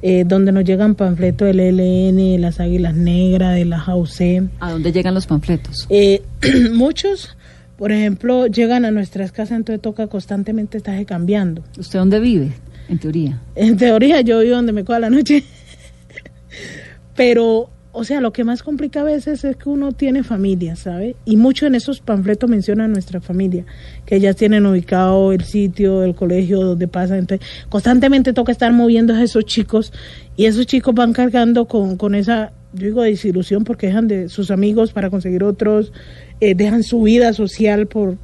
eh, donde nos llegan panfletos del ELN, de las Águilas Negras, de la JAUC. ¿A dónde llegan los panfletos? Eh, muchos, por ejemplo, llegan a nuestras casas, entonces toca constantemente estarse cambiando. ¿Usted dónde vive, en teoría? En teoría yo vivo donde me coja la noche. Pero, o sea, lo que más complica a veces es que uno tiene familia, ¿sabe? Y mucho en esos panfletos menciona a nuestra familia, que ellas tienen ubicado el sitio, el colegio donde pasan. Entonces, constantemente toca estar moviendo a esos chicos y esos chicos van cargando con, con esa, yo digo, desilusión porque dejan de sus amigos para conseguir otros, eh, dejan su vida social por,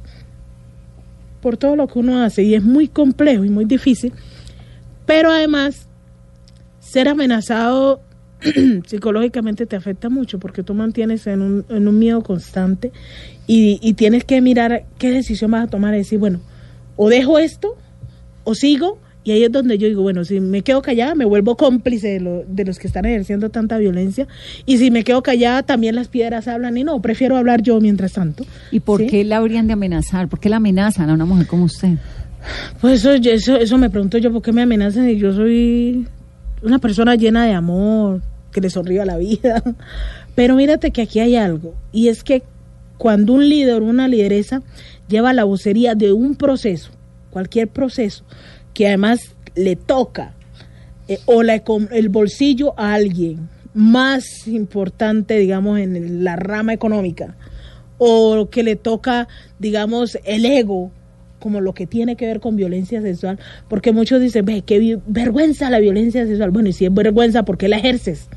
por todo lo que uno hace y es muy complejo y muy difícil. Pero además, ser amenazado psicológicamente te afecta mucho porque tú mantienes en un, en un miedo constante y, y tienes que mirar qué decisión vas a tomar y decir, bueno, o dejo esto o sigo y ahí es donde yo digo, bueno, si me quedo callada me vuelvo cómplice de, lo- de los que están ejerciendo tanta violencia y si me quedo callada también las piedras hablan y no, prefiero hablar yo mientras tanto. ¿Y por ¿sí? qué la habrían de amenazar? ¿Por qué la amenazan a una mujer como usted? Pues eso, eso, eso me pregunto yo, ¿por qué me amenazan si yo soy una persona llena de amor, que le sonríe a la vida? Pero mírate que aquí hay algo, y es que cuando un líder una lideresa lleva la vocería de un proceso, cualquier proceso, que además le toca eh, o la el bolsillo a alguien más importante, digamos, en la rama económica, o que le toca, digamos, el ego, como lo que tiene que ver con violencia sexual, porque muchos dicen, ve, qué vergüenza la violencia sexual. Bueno, y si es vergüenza, ¿por qué la ejerces?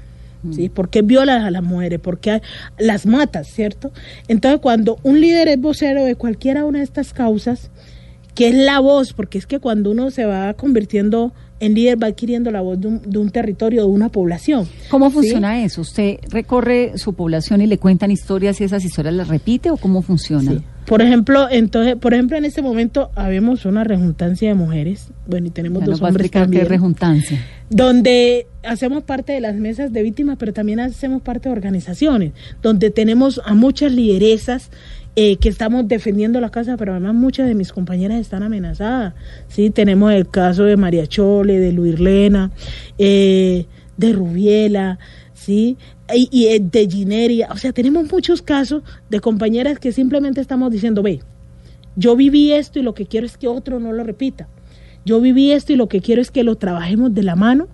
¿Sí? ¿Por qué violas a las mujeres? ¿Por qué las matas, cierto? Entonces, cuando un líder es vocero de cualquiera una de estas causas, que es la voz, porque es que cuando uno se va convirtiendo en líder, va adquiriendo la voz de un, de un territorio, de una población. ¿Cómo ¿sí? funciona eso? ¿Usted recorre su población y le cuentan historias y esas historias las repite o cómo funciona? Por ejemplo, entonces, por ejemplo, en este momento habemos una rejuntancia de mujeres, bueno, y tenemos Ya dos hombres qué también, es rejuntancia. donde hacemos parte de las mesas de víctimas, pero también hacemos parte de organizaciones, donde tenemos a muchas lideresas eh, que estamos defendiendo la casa, pero además muchas de mis compañeras están amenazadas. Sí, tenemos el caso de María Chole, de Luirlena, eh, de Rubiela, sí, y, y, eh, de Gineria. O sea, tenemos muchos casos de compañeras que simplemente estamos diciendo, ve, yo viví esto y lo que quiero es que otro no lo repita. Yo viví esto y lo que quiero es que lo trabajemos de la mano,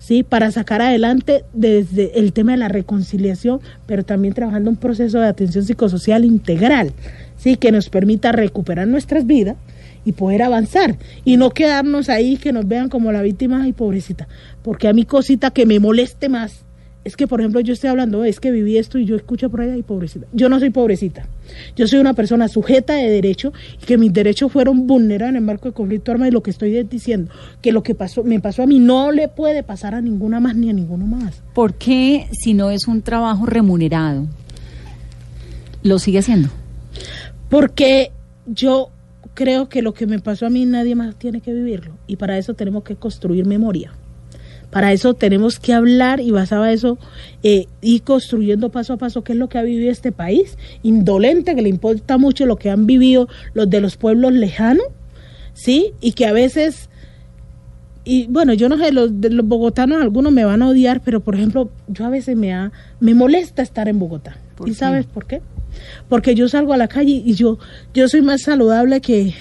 ¿sí? Para sacar adelante desde el tema de la reconciliación, pero también trabajando un proceso de atención psicosocial integral, ¿sí? Que nos permita recuperar nuestras vidas y poder avanzar y no quedarnos ahí que nos vean como la víctima y pobrecita. Porque a mí cosita que me moleste más es que, por ejemplo, yo estoy hablando, es que viví esto y yo escucho por allá y pobrecita. Yo no soy pobrecita. Yo soy una persona sujeta de derecho y que mis derechos fueron vulnerados en el marco de conflicto armado y lo que estoy es diciendo, que lo que pasó, me pasó a mí no le puede pasar a ninguna más ni a ninguno más. ¿Por qué, si no es un trabajo remunerado, lo sigue haciendo? Porque yo creo que lo que me pasó a mí nadie más tiene que vivirlo y para eso tenemos que construir memoria. Para eso tenemos que hablar y basado en eso eh, ir construyendo paso a paso qué es lo que ha vivido este país, indolente, que le importa mucho lo que han vivido los de los pueblos lejanos, ¿sí? Y que a veces, y bueno, yo no sé, los, de los bogotanos algunos me van a odiar, pero por ejemplo, yo a veces me, ha, me molesta estar en Bogotá. ¿Y sabes por qué? Porque yo salgo a la calle y yo, yo soy más saludable que,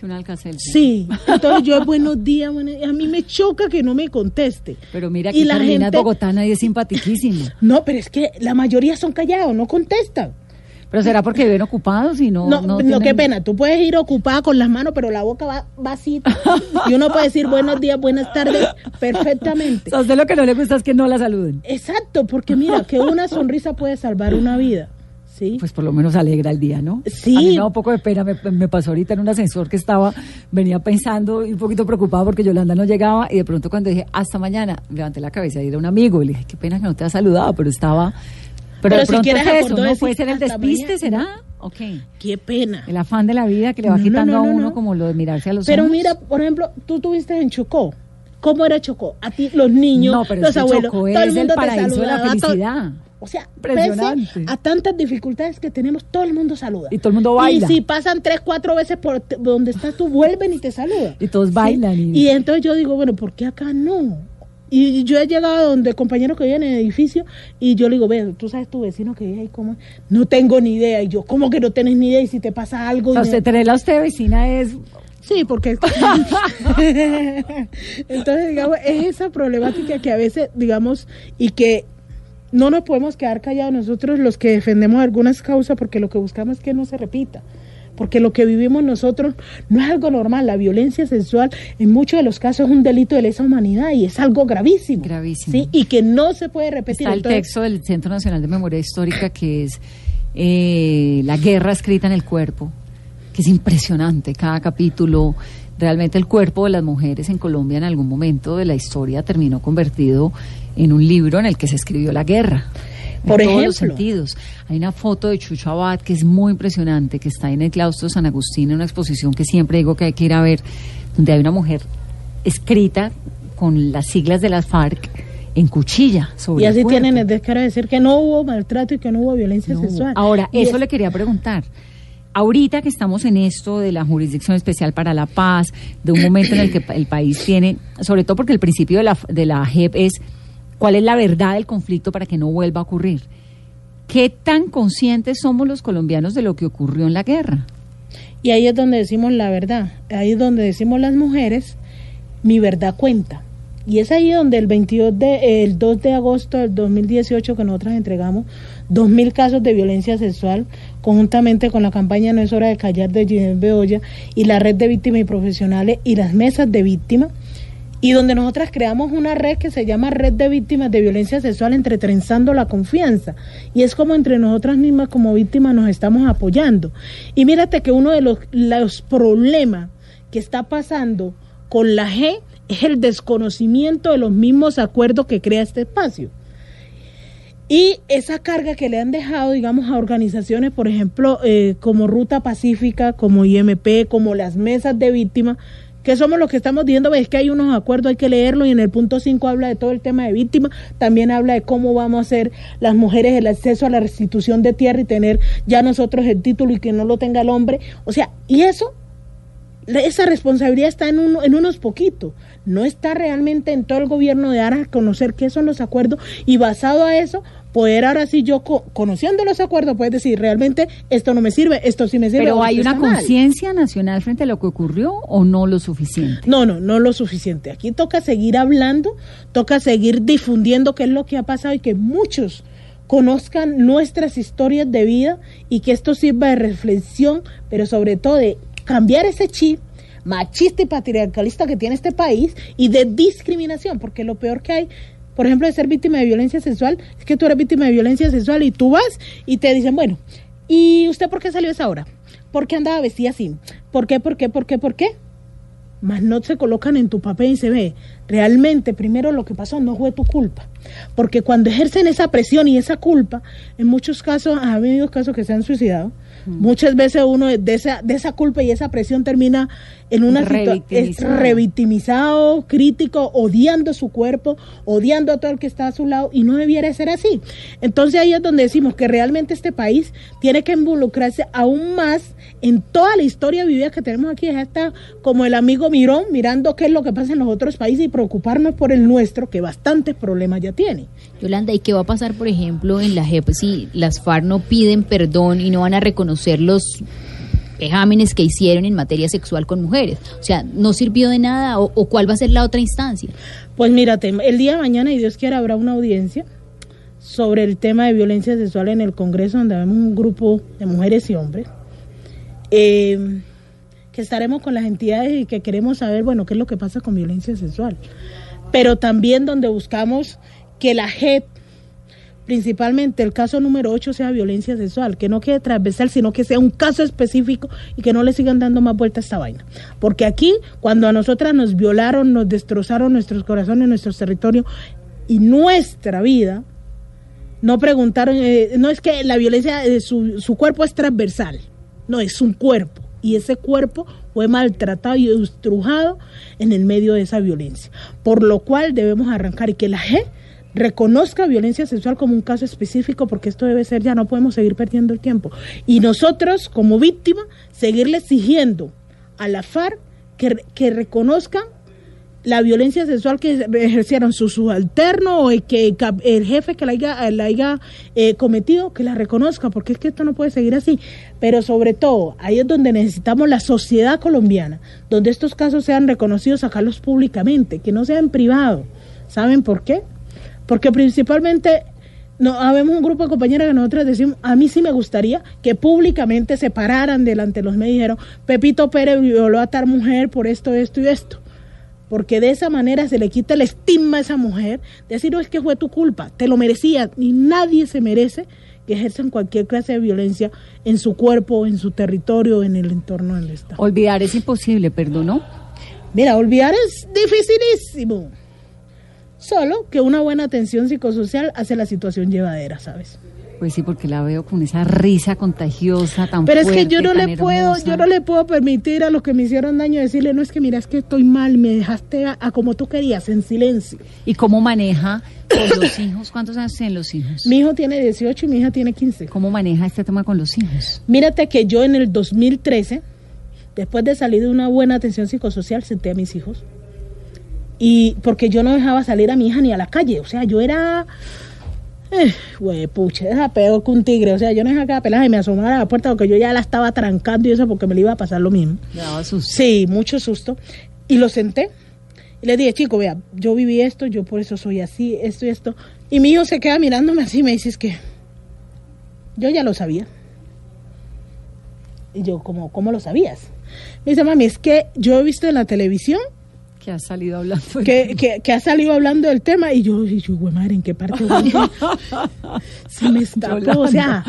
Que un. Sí, entonces yo buenos días, buenos días. a mí me choca que no me conteste. Pero mira, aquí la Carolina gente- bogotana y es simpaticísimo. No, pero es que la mayoría son callados, no contestan. Pero será porque viven ocupados y no. No, no, no, tienen- qué pena, tú puedes ir ocupada con las manos, pero la boca va vacita. Y uno puede decir buenos días, buenas tardes, perfectamente. O sea, a usted lo que no le gusta es que no la saluden. Exacto, porque mira, que una sonrisa puede salvar una vida. ¿Sí? Pues por lo menos alegra el día, ¿no? Sí. A mí me da un poco de pena, me, me pasó ahorita en un ascensor que estaba, venía pensando y un poquito preocupado porque Yolanda no llegaba y de pronto cuando dije hasta mañana, levanté la cabeza y era un amigo y le dije, qué pena que no te ha saludado, pero estaba... Pero, Pero de pronto es eso, ¿no? Puede ser el despiste, mañana. ¿será? Ok. Qué pena. El afán de la vida que le va No, quitando no, a no, uno no. como lo de mirarse a los Pero ojos. mira, por ejemplo, tú tuviste en Chocó. ¿Cómo era Chocó? A ti, los niños, No, pero los es que abuelos, Chocó todo es el el mundo te paraíso de la saludaba, todo- felicidad. O sea, pese a tantas dificultades que tenemos, todo el mundo saluda. Y todo el mundo baila. Y si pasan tres, cuatro veces por donde estás tú, vuelven y te saludan. Y todos bailan. Y... Y entonces yo digo, bueno, ¿por qué acá no? Y yo he llegado donde compañeros que viven en el edificio y yo le digo, ve, tú sabes tu vecino que vive ahí, ¿cómo? es?". No tengo ni idea. Y yo, ¿cómo que no tenés ni idea? Y si te pasa algo... O sea, tenerla a usted vecina es... Sí, porque... Entonces, digamos, es esa problemática que a veces, digamos, y que no nos podemos quedar callados nosotros los que defendemos algunas causas porque lo que buscamos es que no se repita. Porque lo que vivimos nosotros no es algo normal. La violencia sexual en muchos de los casos es un delito de lesa humanidad y es algo gravísimo. Gravísimo. ¿sí? Y que no se puede repetir. Está el Entonces, texto del Centro Nacional de Memoria Histórica que es eh, La guerra escrita en el cuerpo, que es impresionante cada capítulo. Realmente el cuerpo de las mujeres en Colombia en algún momento de la historia terminó convertido en un libro en el que se escribió la guerra. En Por todos los sentidos. Hay una foto de Chucho Abad que es muy impresionante, que está en el claustro de San Agustín, en una exposición que siempre digo que hay que ir a ver, donde hay una mujer escrita con las siglas de las FARC en cuchilla sobre y así el tienen el descaro de decir que no hubo maltrato y que no hubo violencia No. sexual. Ahora, Y eso es- le quería preguntar. Ahorita que estamos en esto de la Jurisdicción Especial para la Paz, de un momento en el que el país tiene, sobre todo porque el principio de la, de la JEP es cuál es la verdad del conflicto para que no vuelva a ocurrir. ¿Qué tan conscientes somos los colombianos de lo que ocurrió en la guerra? Y ahí es donde decimos la verdad. Ahí es donde decimos las mujeres, mi verdad cuenta. Y es ahí donde el 22 de, el 2 de agosto del 2018 que nosotras entregamos 2.000 casos de violencia sexual conjuntamente con la campaña No es hora de callar de Ginés Bedoya y la red de víctimas y profesionales y las mesas de víctimas y donde nosotras creamos una red que se llama Red de Víctimas de Violencia Sexual Entretrenzando la Confianza. Y es como entre nosotras mismas como víctimas nos estamos apoyando. Y mírate que uno de los, los problemas que está pasando con la G es el desconocimiento de los mismos acuerdos que crea este espacio. Y esa carga que le han dejado, digamos, a organizaciones, por ejemplo, eh, como Ruta Pacífica, como IMP, como las mesas de víctimas, que somos los que estamos diciendo, ves que hay unos acuerdos, hay que leerlo, y en el punto 5 habla de todo el tema de víctimas, también habla de cómo vamos a hacer las mujeres el acceso a la restitución de tierra y tener ya nosotros el título y que no lo tenga el hombre. O sea, y eso esa responsabilidad está en, uno, en unos poquitos, no está realmente en todo el gobierno de dar a conocer qué son los acuerdos y basado a eso, poder ahora sí yo, co- conociendo los acuerdos, puedes decir, realmente esto no me sirve, esto sí me sirve. ¿Pero hay una conciencia nacional frente a lo que ocurrió o no lo suficiente? No, no, no lo suficiente. Aquí toca seguir hablando, toca seguir difundiendo qué es lo que ha pasado y que muchos conozcan nuestras historias de vida y que esto sirva de reflexión, pero sobre todo de cambiar ese chip machista y patriarcalista que tiene este país y de discriminación, porque lo peor que hay, por ejemplo, de ser víctima de violencia sexual, es que tú eres víctima de violencia sexual y tú vas y te dicen, bueno, ¿y usted por qué salió esa hora? ¿Por qué andaba vestida así? ¿Por qué, por qué, por qué, por qué? Más no se colocan en tu papel y se ve, realmente primero lo que pasó no fue tu culpa. Porque cuando ejercen esa presión y esa culpa, en muchos casos, ha habido casos que se han suicidado, muchas veces uno de esa, de esa culpa y esa presión termina en una situación Revictimizado. revictimizado, crítico, odiando su cuerpo, odiando a todo el que está a su lado y no debiera ser así. Entonces ahí es donde decimos que realmente este país tiene que involucrarse aún más en toda la historia vivida que tenemos aquí. Ya está como el amigo Mirón mirando qué es lo que pasa en los otros países y preocuparnos por el nuestro, que bastantes problemas ya tiene. Yolanda, ¿y qué va a pasar, por ejemplo, en la JEP si las FARC no piden perdón y no van a reconocer los vejámenes que hicieron en materia sexual con mujeres? O sea, ¿no sirvió de nada o, o cuál va a ser la otra instancia? Pues mírate, el día de mañana, y Dios quiera, habrá una audiencia sobre el tema de violencia sexual en el Congreso, donde vemos un grupo de mujeres y hombres, eh, que estaremos con las entidades y que queremos saber, bueno, qué es lo que pasa con violencia sexual. Pero también donde buscamos que la JEP, principalmente el caso número 8 sea violencia sexual, que no quede transversal, sino que sea un caso específico y que no le sigan dando más vuelta a esta vaina. Porque aquí, cuando a nosotras nos violaron, nos destrozaron nuestros corazones, nuestros territorios y nuestra vida, no preguntaron, eh, no es que la violencia, eh, su, su cuerpo es transversal, no, es un cuerpo. Y ese cuerpo fue maltratado y estrujado en el medio de esa violencia. Por lo cual debemos arrancar y que la G reconozca violencia sexual como un caso específico porque esto debe ser ya, no podemos seguir perdiendo el tiempo. Y nosotros como víctima, seguirle exigiendo a la FARC que, que reconozcan la violencia sexual que ejercieron su subalterno o que, el jefe que la haya, la haya eh, cometido, que la reconozca, porque es que esto no puede seguir así. Pero sobre todo, ahí es donde necesitamos la sociedad colombiana, donde estos casos sean reconocidos, sacarlos públicamente, que no sean privados. ¿Saben por qué? Porque principalmente no, habemos un grupo de compañeras que nosotros decimos, a mí sí me gustaría que públicamente se pararan delante de los medios y dijeron, Pepito Pérez violó a tal mujer por esto, esto y esto porque de esa manera se le quita el estigma a esa mujer, decir, no es que fue tu culpa, te lo merecía, y nadie se merece que ejerzan cualquier clase de violencia en su cuerpo, en su territorio, en el entorno del Estado. Olvidar es imposible, perdón, Mira, olvidar es dificilísimo. Solo que una buena atención psicosocial hace la situación llevadera, ¿sabes? Pues sí, porque la veo con esa risa contagiosa tan Pero es que yo no le puedo, yo no le puedo permitir a los que me hicieron daño decirle, no es que mira, es que estoy mal, me dejaste a, como tú querías, en silencio. ¿Y cómo maneja con los hijos? ¿Cuántos años tienen los hijos? Mi hijo tiene 18 y mi hija tiene 15. ¿Cómo maneja este tema con los hijos? Mírate que yo en el 2013, después de salir de una buena atención psicosocial, senté a mis hijos. Y porque yo no dejaba salir a mi hija ni a la calle, o sea, yo era eh, güey, pucha, era peor que un tigre. O sea, yo no dejaba que la pelada y me asomara a la puerta porque yo ya la estaba trancando y eso porque me le iba a pasar lo mismo. daba susto. Sí, mucho susto. Y lo senté y le dije, chico, vea, yo viví esto, yo por eso soy así, esto y esto. Y mi hijo se queda mirándome así y me dice, es que yo ya lo sabía. Y yo, ¿cómo, ¿cómo lo sabías? Me dice, mami, es que yo he visto en la televisión que ha salido hablando que, que, que, ha salido hablando del tema y yo, y yo güey, madre, ¿en qué parte? Se me escapó, o sea.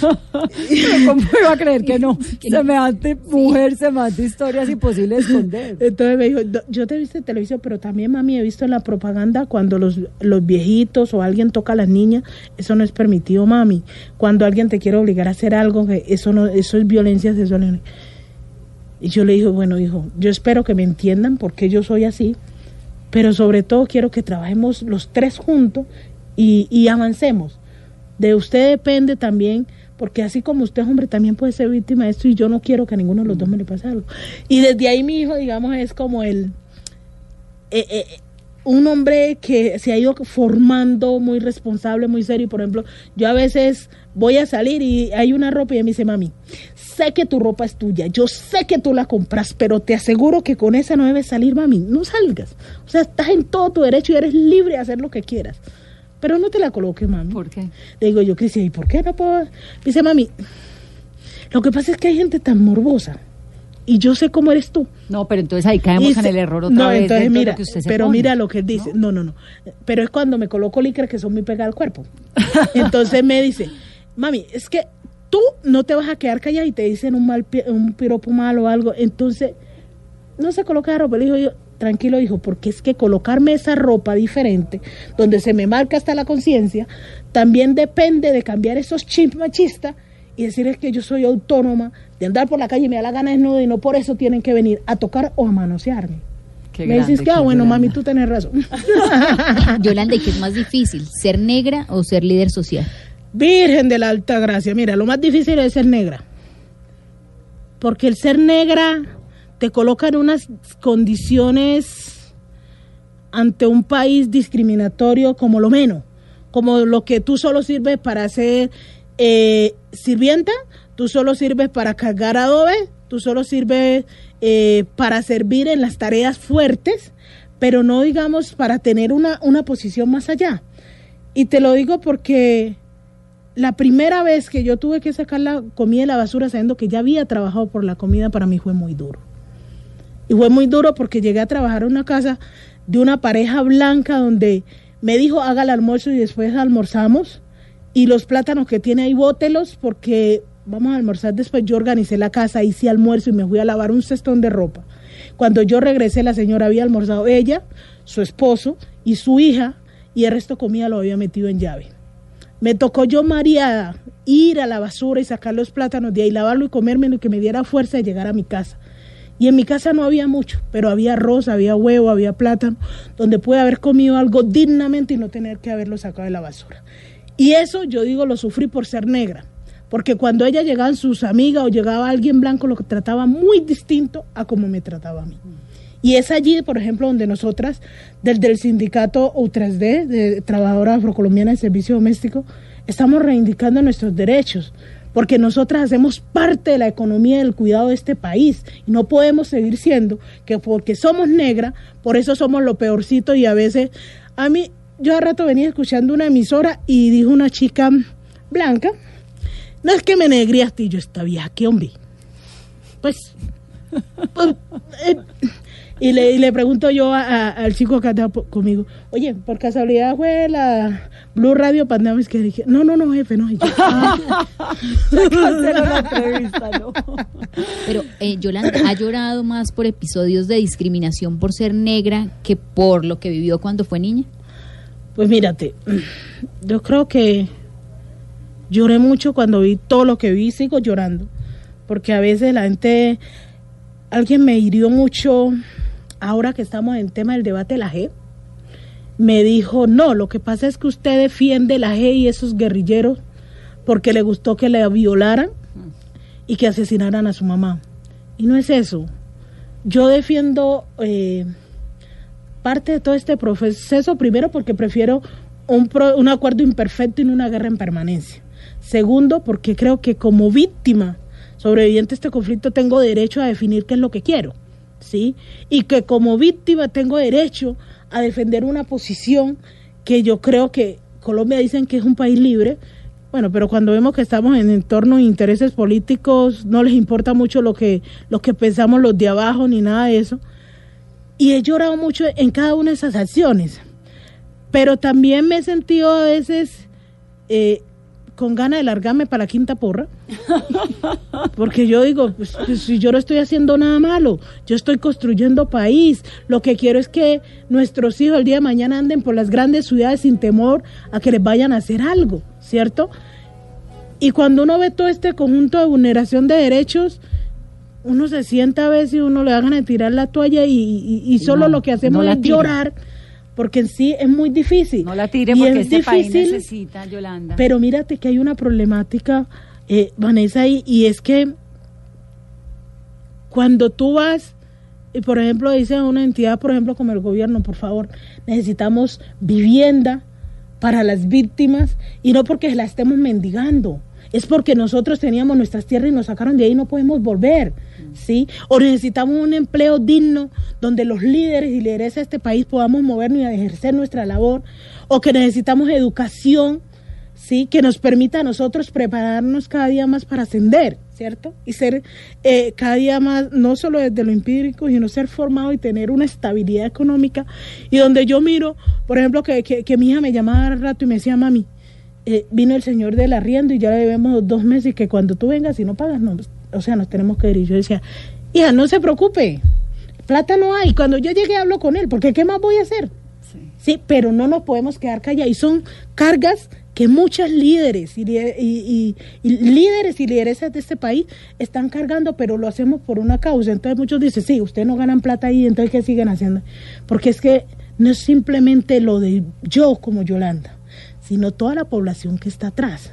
¿Cómo iba a creer que no? Semejante mujer, semejante historias imposibles de esconder. Entonces me dijo, yo te he visto en televisión, pero también, mami, he visto en la propaganda cuando los, los viejitos o alguien toca a las niñas, eso no es permitido, mami. Cuando alguien te quiere obligar a hacer algo, eso no, eso es violencia sexual. Y yo le dije, bueno, hijo, yo espero que me entiendan porque yo soy así, pero sobre todo quiero que trabajemos los tres juntos y, y avancemos. De usted depende también, porque así como usted hombre, también puede ser víctima de esto y yo no quiero que a ninguno de los dos me le pase algo. Y desde ahí mi hijo, digamos, es como el... Eh, eh, un hombre que se ha ido formando muy responsable, muy serio. Por ejemplo, yo a veces voy a salir y hay una ropa y me dice, mami, sé que tu ropa es tuya, yo sé que tú la compras, pero te aseguro que con esa no debes salir, mami. No salgas. O sea, estás en todo tu derecho y eres libre de hacer lo que quieras. Pero no te la coloques, mami. ¿Por qué? Le digo yo, Cristian, ¿y por qué no puedo? Dice, mami, lo que pasa es que hay gente tan morbosa y yo sé cómo eres tú. No, pero entonces ahí caemos en el error otra no, vez. Entonces mira, que usted se pero pone, mira lo que dice. ¿no? no, no, Pero es cuando me coloco licra que son muy pegadas al cuerpo. Entonces me dice, mami, es que tú no te vas a quedar callada y te dicen un mal un piropo malo o algo. Entonces, no se coloca la ropa. Le dijo yo, tranquilo, hijo, porque es que colocarme esa ropa diferente, donde se me marca hasta la conciencia, también depende de cambiar esos chips machistas y decirles que yo soy autónoma de andar por la calle y me da la gana desnuda y no por eso tienen que venir a tocar o a manosearme. Qué me grande, dices que, ah, bueno, Yolanda. mami, tú tenés razón. Yolanda, ¿y qué es más difícil? ¿Ser negra o ser líder social? Virgen de la Alta Gracia, mira, lo más difícil es ser negra. Porque el ser negra te coloca en unas condiciones ante un país discriminatorio como lo menos, como lo que tú solo sirves para ser eh, sirvienta, tú solo sirves para cargar adobe, tú solo sirves eh, para servir en las tareas fuertes, pero no digamos para tener una, una posición más allá. Y te lo digo porque la primera vez que yo tuve que sacar la comida de la basura sabiendo que ya había trabajado por la comida, para mí fue muy duro. Y fue muy duro porque llegué a trabajar en una casa de una pareja blanca donde me dijo haga el almuerzo y después almorzamos. Y los plátanos que tiene ahí, bótelos porque vamos a almorzar después. Yo organicé la casa, hice almuerzo y me fui a lavar un cestón de ropa. Cuando yo regresé, la señora había almorzado ella, su esposo y su hija, y el resto comida lo había metido en llave. Me tocó yo, mareada, ir a la basura y sacar los plátanos de ahí, lavarlo y comérmelo y que me diera fuerza de llegar a mi casa. Y en mi casa no había mucho, pero había arroz, había huevo, había plátano, donde pude haber comido algo dignamente y no tener que haberlo sacado de la basura. Y eso yo digo lo sufrí por ser negra, porque cuando ella llegaban sus amigas o llegaba alguien blanco lo trataba muy distinto a como me trataba a mí. Y es allí, por ejemplo, donde nosotras, desde el sindicato U3D, de Trabajadoras Afrocolombianas de Servicio Doméstico, estamos reivindicando nuestros derechos, porque nosotras hacemos parte de la economía del cuidado de este país y no podemos seguir siendo que porque somos negras, por eso somos lo peorcito y a veces, a mí, yo a rato venía escuchando una emisora y dijo una chica blanca, no es que me negriaste y yo esta vieja, ¿qué hombre? Pues, pues, eh, y le, y le pregunto yo a- a- al chico que anda po- conmigo, oye, por casualidad fue la Blue Radio Pandamis que dije, no, no, no, jefe, no. Y yo, "Ah". Pero eh, Yolanda ha llorado más por episodios de discriminación por ser negra que por lo que vivió cuando fue niña. Pues mírate, yo creo que lloré mucho cuando vi todo lo que vi sigo llorando, porque a veces la gente, alguien me hirió mucho ahora que estamos en tema del debate de la G, me dijo, no, lo que pasa es que usted defiende la G y esos guerrilleros porque le gustó que le violaran y que asesinaran a su mamá. Y no es eso. Yo defiendo eh, parte de todo este proceso, primero porque prefiero un, pro- un acuerdo imperfecto y no una guerra en permanencia. Segundo, porque creo que como víctima sobreviviente de este conflicto tengo derecho a definir qué es lo que quiero, ¿sí? Y que como víctima tengo derecho a defender una posición que yo creo que Colombia dicen que es un país libre, bueno, pero cuando vemos que estamos en entornos de intereses políticos, no les importa mucho lo que, lo que pensamos los de abajo ni nada de eso. Y he llorado mucho en cada una de esas acciones. Pero también me he sentido a veces eh, con ganas de largarme para la quinta porra. Porque yo digo, pues, pues, si yo no estoy haciendo nada malo, yo estoy construyendo país. Lo que quiero es que nuestros hijos el día de mañana anden por las grandes ciudades sin temor a que les vayan a hacer algo, ¿cierto? Y cuando uno ve todo este conjunto de vulneración de derechos, uno se sienta a veces y uno le da ganas de tirar la toalla y, y- y solo no, lo que hacemos no es llorar, porque en sí es muy difícil. No la tire Y porque es este país difícil, necesita, Yolanda. Pero mírate que hay una problemática, eh, Vanessa, y es que cuando tú vas, y por ejemplo, dice a una entidad, por ejemplo, como el gobierno, por favor, necesitamos vivienda para las víctimas y no porque la estemos mendigando. Es porque nosotros teníamos nuestras tierras y nos sacaron de ahí no podemos volver, ¿sí? O necesitamos un empleo digno donde los líderes y lideresas de este país podamos movernos y ejercer nuestra labor. O que necesitamos educación, ¿sí? Que nos permita a nosotros prepararnos cada día más para ascender, ¿cierto? Y ser eh, cada día más, no solo desde lo empírico, sino ser formado y tener una estabilidad económica. Y donde yo miro, por ejemplo, que, que, que mi hija me llamaba al rato y me decía, mami, eh, vino el señor del arriendo y ya le debemos dos meses que cuando tú vengas y no pagas, no, o sea, nos tenemos que ir. Y yo decía, hija, no se preocupe, plata no hay. Cuando yo llegue hablo con él, porque ¿qué más voy a hacer? Sí, pero no nos podemos quedar callados. Y son cargas que muchas líderes y- y- y líderes y lideresas de este país están cargando, pero lo hacemos por una causa. Entonces muchos dicen, sí, ustedes no ganan plata ahí, entonces ¿qué siguen haciendo? Porque es que no es simplemente lo de yo como Yolanda, sino toda la población que está atrás.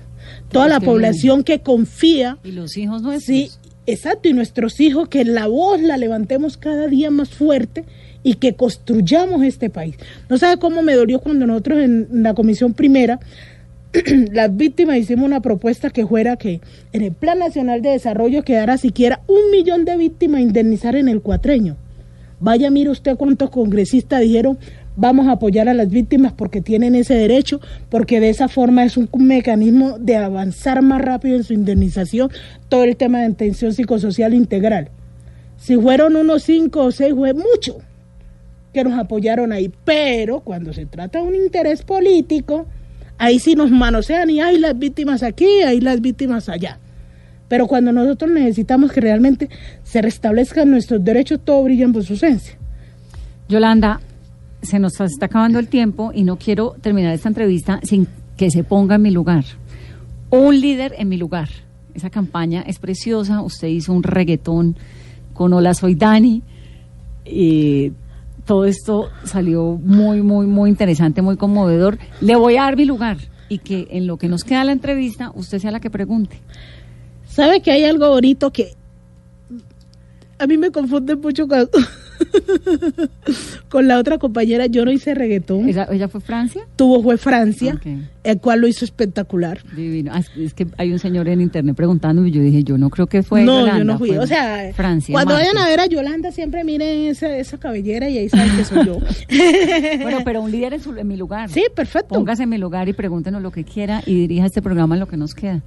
Toda la población que confía. Y los hijos nuestros. Sí, exacto. Y nuestros hijos, que la voz la levantemos cada día más fuerte y que construyamos este país. No sabe cómo me dolió cuando nosotros en la comisión primera, las víctimas hicimos una propuesta que fuera que en el Plan Nacional de Desarrollo quedara siquiera un millón de víctimas a indemnizar en el cuatreño. Vaya, mire usted cuántos congresistas dijeron, vamos a apoyar a las víctimas porque tienen ese derecho, porque de esa forma es un mecanismo de avanzar más rápido en su indemnización, todo el tema de atención psicosocial integral. Si fueron unos cinco o seis, fue mucho que nos apoyaron ahí, pero cuando se trata de un interés político, ahí sí nos manosean y hay las víctimas aquí, hay las víctimas allá. Pero cuando nosotros necesitamos que realmente se restablezcan nuestros derechos, todo brilla en su ausencia. Yolanda, se nos está acabando el tiempo y no quiero terminar esta entrevista sin que se ponga en mi lugar. Un líder en mi lugar. Esa campaña es preciosa. Usted hizo un reggaetón con Hola Soy Dani. Eh, todo esto salió muy, muy, muy interesante, muy conmovedor. Le voy a dar mi lugar y que en lo que nos queda la entrevista, usted sea la que pregunte. ¿Sabe que hay algo bonito que a mí me confunde mucho cuando, Con la otra compañera yo no hice reggaetón. ¿Ella, ella fue Francia? Tuvo fue Francia, el cual lo hizo espectacular. Divino. Ah, Es que hay un señor en internet preguntando y yo dije, yo no creo que fue no, Yolanda, yo no fui. fue O sea, Francia. cuando Marte. vayan a ver a Yolanda, siempre miren esa, esa cabellera y ahí saben que soy yo. Bueno, pero un líder en, su- en mi lugar. Sí, perfecto. Póngase en mi lugar y pregúntenos lo que quiera y dirija este programa en lo que nos queda.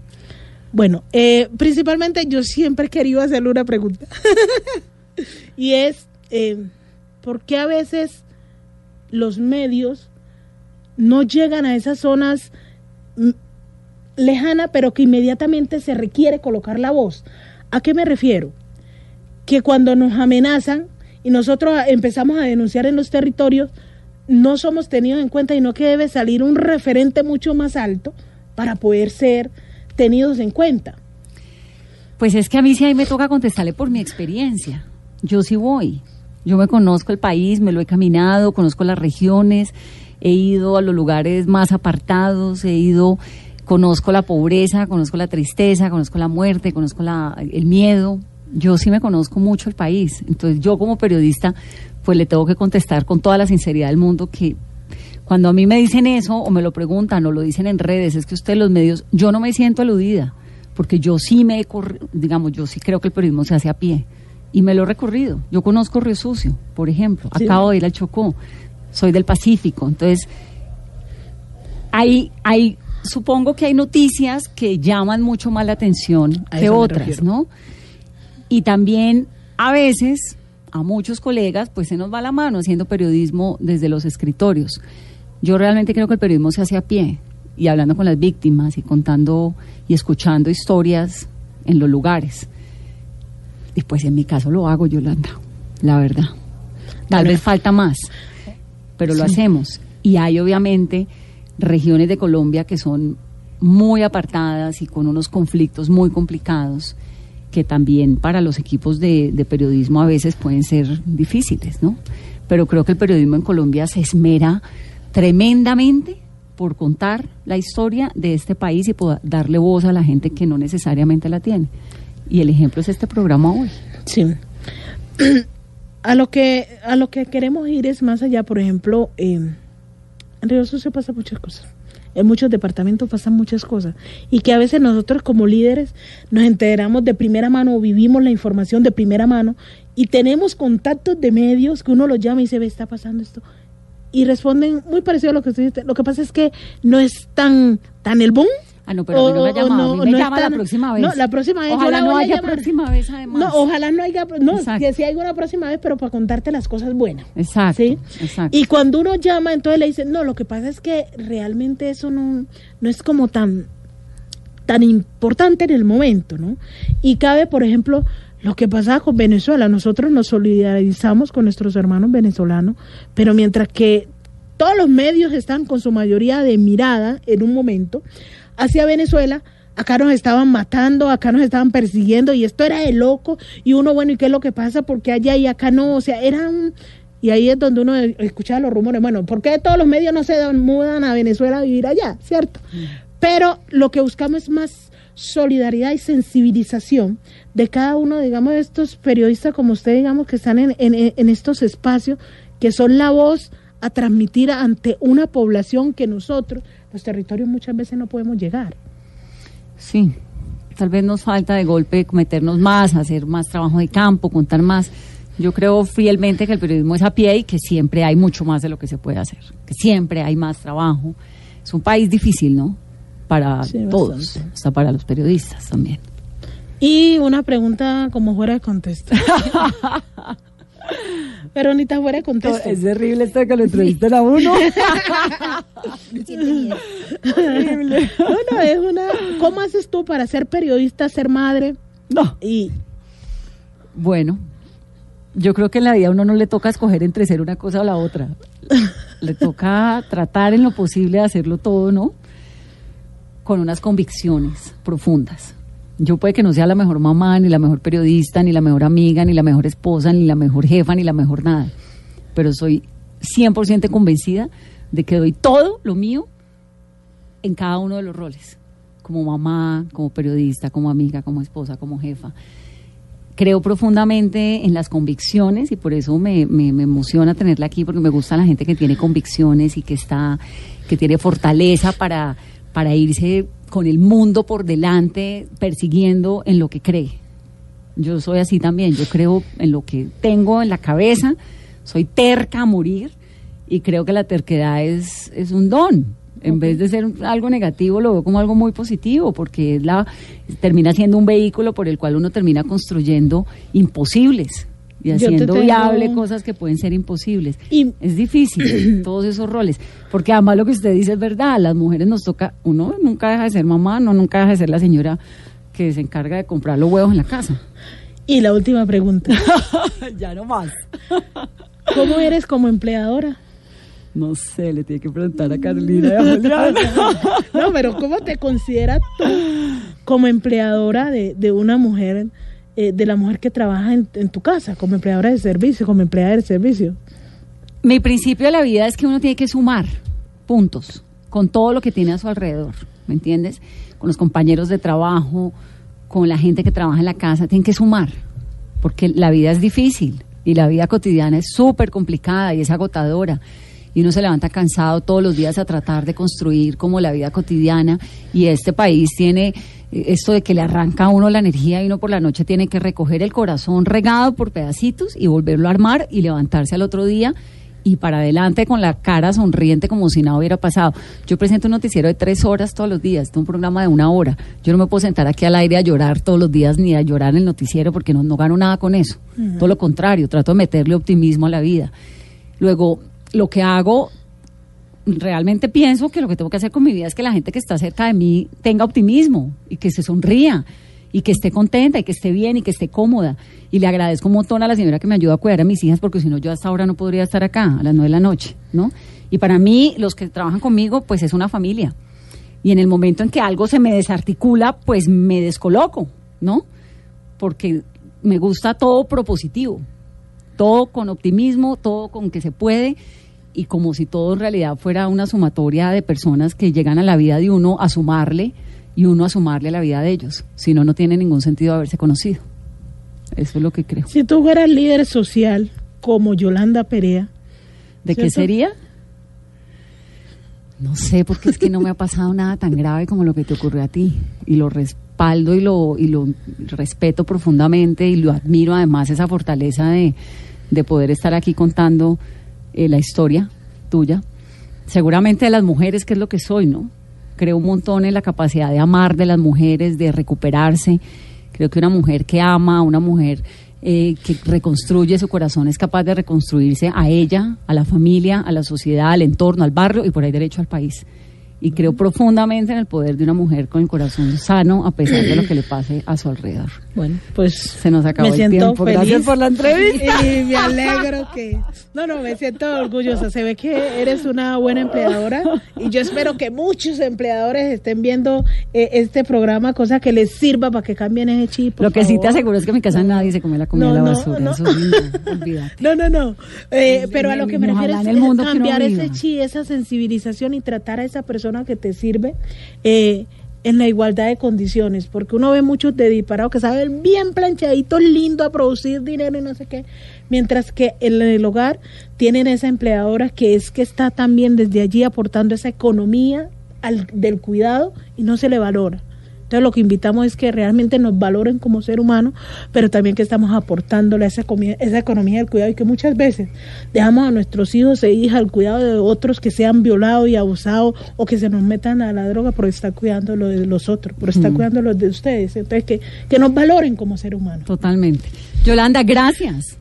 Bueno, eh, principalmente yo siempre he querido hacerle una pregunta. y es, eh, ¿por qué a veces los medios no llegan a esas zonas mm, lejanas, pero que inmediatamente se requiere colocar la voz? ¿A qué me refiero? Que cuando nos amenazan y nosotros a- empezamos a denunciar en los territorios, no somos tenidos en cuenta y no que debe salir un referente mucho más alto para poder ser tenidos en cuenta. Pues es que a mí sí ahí me toca contestarle por mi experiencia. Yo sí voy. Yo me conozco el país, me lo he caminado, conozco las regiones, he ido a los lugares más apartados, he ido, conozco la pobreza, conozco la tristeza, conozco la muerte, conozco la, el miedo. Yo sí me conozco mucho el país. Entonces yo como periodista, pues le tengo que contestar con toda la sinceridad del mundo que cuando a mí me dicen eso o me lo preguntan o lo dicen en redes, es que usted los medios, yo no me siento aludida, porque yo sí me digamos, yo sí creo que el periodismo se hace a pie y me lo he recorrido. Yo conozco Río Sucio, por ejemplo, Sí. acabo de ir al Chocó, soy del Pacífico, entonces hay, hay, supongo que hay noticias que llaman mucho más la atención A que otras. ¿no? Y también a veces a muchos colegas pues se nos va la mano haciendo periodismo desde los escritorios. Yo realmente creo que el periodismo se hace a pie y hablando con las víctimas y contando y escuchando historias en los lugares. Y pues en mi caso lo hago, Yolanda, la verdad. Tal Bueno. vez falta más, pero lo Sí. hacemos. Y hay obviamente regiones de Colombia que son muy apartadas y con unos conflictos muy complicados que también para los equipos de, de periodismo a veces pueden ser difíciles, ¿no? Pero creo que el periodismo en Colombia se esmera tremendamente por contar la historia de este país y por darle voz a la gente que no necesariamente la tiene. Y el ejemplo es este programa hoy. Sí. a lo que a lo que queremos ir es más allá, por ejemplo, eh, en Río Sucio pasa muchas cosas. En muchos departamentos pasan muchas cosas y que a veces nosotros como líderes nos enteramos de primera mano o vivimos la información de primera mano y tenemos contactos de medios que uno los llama y dice, ve, está pasando esto. Y responden muy parecido a lo que usted dice. Lo que pasa es que no es tan, tan el boom. Ah, no, pero a mí no me ha llamado. A mí me no llama la próxima vez. No, la próxima vez yo Ojalá la no voy haya próxima vez, además. No, ojalá no haya, no, Exacto. que si hay una próxima vez, pero para contarte las cosas buenas. Exacto, ¿sí? exacto. Y cuando uno llama, entonces le dicen, no, lo que pasa es que realmente eso no, no es como tan, tan importante en el momento, ¿no? Y cabe, por ejemplo, lo que pasaba con Venezuela. Nosotros nos solidarizamos con nuestros hermanos venezolanos, pero mientras que todos los medios están con su mayoría de mirada en un momento hacia Venezuela, acá nos estaban matando, acá nos estaban persiguiendo y esto era de loco y uno, bueno, ¿y qué es lo que pasa? Porque allá y acá no, o sea, era un... Y ahí es donde uno escuchaba los rumores, bueno, ¿por qué todos los medios no se dan- mudan a Venezuela a vivir allá? ¿Cierto? Pero lo que buscamos es más solidaridad y sensibilización de cada uno, digamos, de estos periodistas como usted, digamos, que están en, en, en estos espacios, que son la voz a transmitir ante una población que nosotros, los territorios, muchas veces no podemos llegar. Sí, tal vez nos falta de golpe meternos más, hacer más trabajo de campo, contar más. Yo creo fielmente que el periodismo es a pie y que siempre hay mucho más de lo que se puede hacer, que siempre hay más trabajo. Es un país difícil, ¿no? Para Sí, todos, bastante. hasta para los periodistas también. Y una pregunta como fuera de contexto. Pero ni tan fuera de contexto. Es terrible esto de que lo entrevistan a uno. Horrible. No, no, es una. ¿Cómo haces tú para ser periodista, ser madre? No. Y Bueno, yo creo que en la vida a uno no le toca escoger entre ser una cosa o la otra. Le toca tratar en lo posible de hacerlo todo, ¿no? Con unas convicciones profundas. Yo puede que no sea la mejor mamá, ni la mejor periodista, ni la mejor amiga, ni la mejor esposa, ni la mejor jefa, ni la mejor nada. Pero soy 100% convencida de que doy todo lo mío en cada uno de los roles. Como mamá, como periodista, como amiga, como esposa, como jefa creo profundamente en las convicciones y por eso me, me, me emociona tenerla aquí porque me gusta la gente que tiene convicciones y que está, que tiene fortaleza para, para irse con el mundo por delante persiguiendo en lo que cree. Yo soy así también, yo creo en lo que tengo en la cabeza, soy terca a morir y creo que la terquedad es, es un don. En vez de ser algo negativo, lo veo como algo muy positivo, porque es la, termina siendo un vehículo por el cual uno termina construyendo imposibles y haciendo tengo- viable cosas que pueden ser imposibles. es difícil todos esos roles, porque además lo que usted dice es verdad, a las mujeres nos toca, uno nunca deja de ser mamá, no nunca deja de ser la señora que se encarga de comprar los huevos en la casa. Y la última pregunta. ya no más. ¿Cómo eres como empleadora? No sé, le tiene que preguntar a Carolina. y a Juliana. no, pero ¿cómo te consideras tú como empleadora de, de una mujer, eh, de la mujer que trabaja en, tu casa, como empleadora de servicio, como empleada de servicio? Mi principio de la vida es que uno tiene que sumar puntos con todo lo que tiene a su alrededor, ¿me entiendes? Con los compañeros de trabajo, con la gente que trabaja en la casa, tienen que sumar, porque la vida es difícil y la vida cotidiana es súper complicada y es agotadora. Y uno se levanta cansado todos los días a tratar de construir como la vida cotidiana. Y este país tiene esto de que le arranca a uno la energía y uno por la noche tiene que recoger el corazón regado por pedacitos y volverlo a armar y levantarse al otro día y para adelante con la cara sonriente como si nada hubiera pasado. Yo presento un noticiero de tres horas todos los días, este es un programa de una hora. Yo no me puedo sentar aquí al aire a llorar todos los días ni a llorar en el noticiero porque no, no gano nada con eso. Todo lo contrario, trato de meterle optimismo a la vida. Luego, lo que hago, realmente pienso que lo que tengo que hacer con mi vida es que la gente que está cerca de mí tenga optimismo y que se sonría y que esté contenta y que esté bien y que esté cómoda. Y le agradezco un montón a la señora que me ayuda a cuidar a mis hijas porque si no yo hasta ahora no podría estar acá a las nueve de la noche, ¿no? Y para mí, los que trabajan conmigo, pues es una familia. Y en el momento en que algo se me desarticula, pues me descoloco, ¿no? Porque me gusta todo propositivo, todo con optimismo, todo con que se puede y como si todo en realidad fuera una sumatoria de personas que llegan a la vida de uno a sumarle y uno a sumarle a la vida de ellos. Si no, no tiene ningún sentido haberse conocido. Eso es lo que creo. Si tú fueras líder social como Yolanda Perea, ¿De qué sería? No sé, porque es que no me ha pasado nada tan grave como lo que te ocurrió a ti. Y lo respaldo y lo, y lo respeto profundamente y lo admiro además esa fortaleza de, de poder estar aquí contando eh, la historia tuya. Seguramente de las mujeres, que es lo que soy, ¿no? Creo un montón en la capacidad de amar de las mujeres, de recuperarse. Creo que una mujer que ama, una mujer eh, que reconstruye su corazón es capaz de reconstruirse a ella, a la familia, a la sociedad, al entorno, al barrio y por ahí derecho al país. Y creo profundamente en el poder de una mujer con el corazón sano a pesar de lo que le pase a su alrededor. Bueno, pues se nos acabó me el tiempo. feliz. Gracias por la entrevista. Y me alegro que... No, no, me siento orgullosa. Se ve que eres una buena empleadora y yo espero que muchos empleadores estén viendo eh, este programa, cosa que les sirva para que cambien ese chip. Lo que sí te favor. aseguro es que en mi casa nadie se come la comida No, de la no, basura. no. Eso es lindo, olvídate. No, no, no. Eh, pero a lo que me refiero es uno cambiar ese chi, esa sensibilización y tratar a esa persona que te sirve eh, en la igualdad de condiciones, porque uno ve muchos de disparados que saben bien planchaditos, lindo a producir dinero y no sé qué, mientras que en el hogar tienen esa empleadora que es que está también desde allí aportando esa economía del cuidado y no se le valora. Entonces lo que invitamos es que realmente nos valoren como ser humano, pero también que estamos aportándole a esa, comida- esa economía del cuidado y que muchas veces dejamos a nuestros hijos e hijas al cuidado de otros que sean violados y abusados o que se nos metan a la droga por estar cuidando lo de los otros, por estar Mm. cuidando los de ustedes. Entonces que, que nos valoren como ser humano. Totalmente. Yolanda, gracias.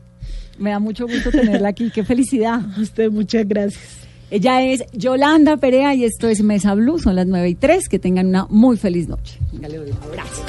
Me da mucho gusto tenerla aquí. Qué felicidad. usted, muchas gracias. Ella es Yolanda Perea y esto es Mesa Blue. Son las 9 y 3. Que tengan una muy feliz noche. Venga, le doy un abrazo.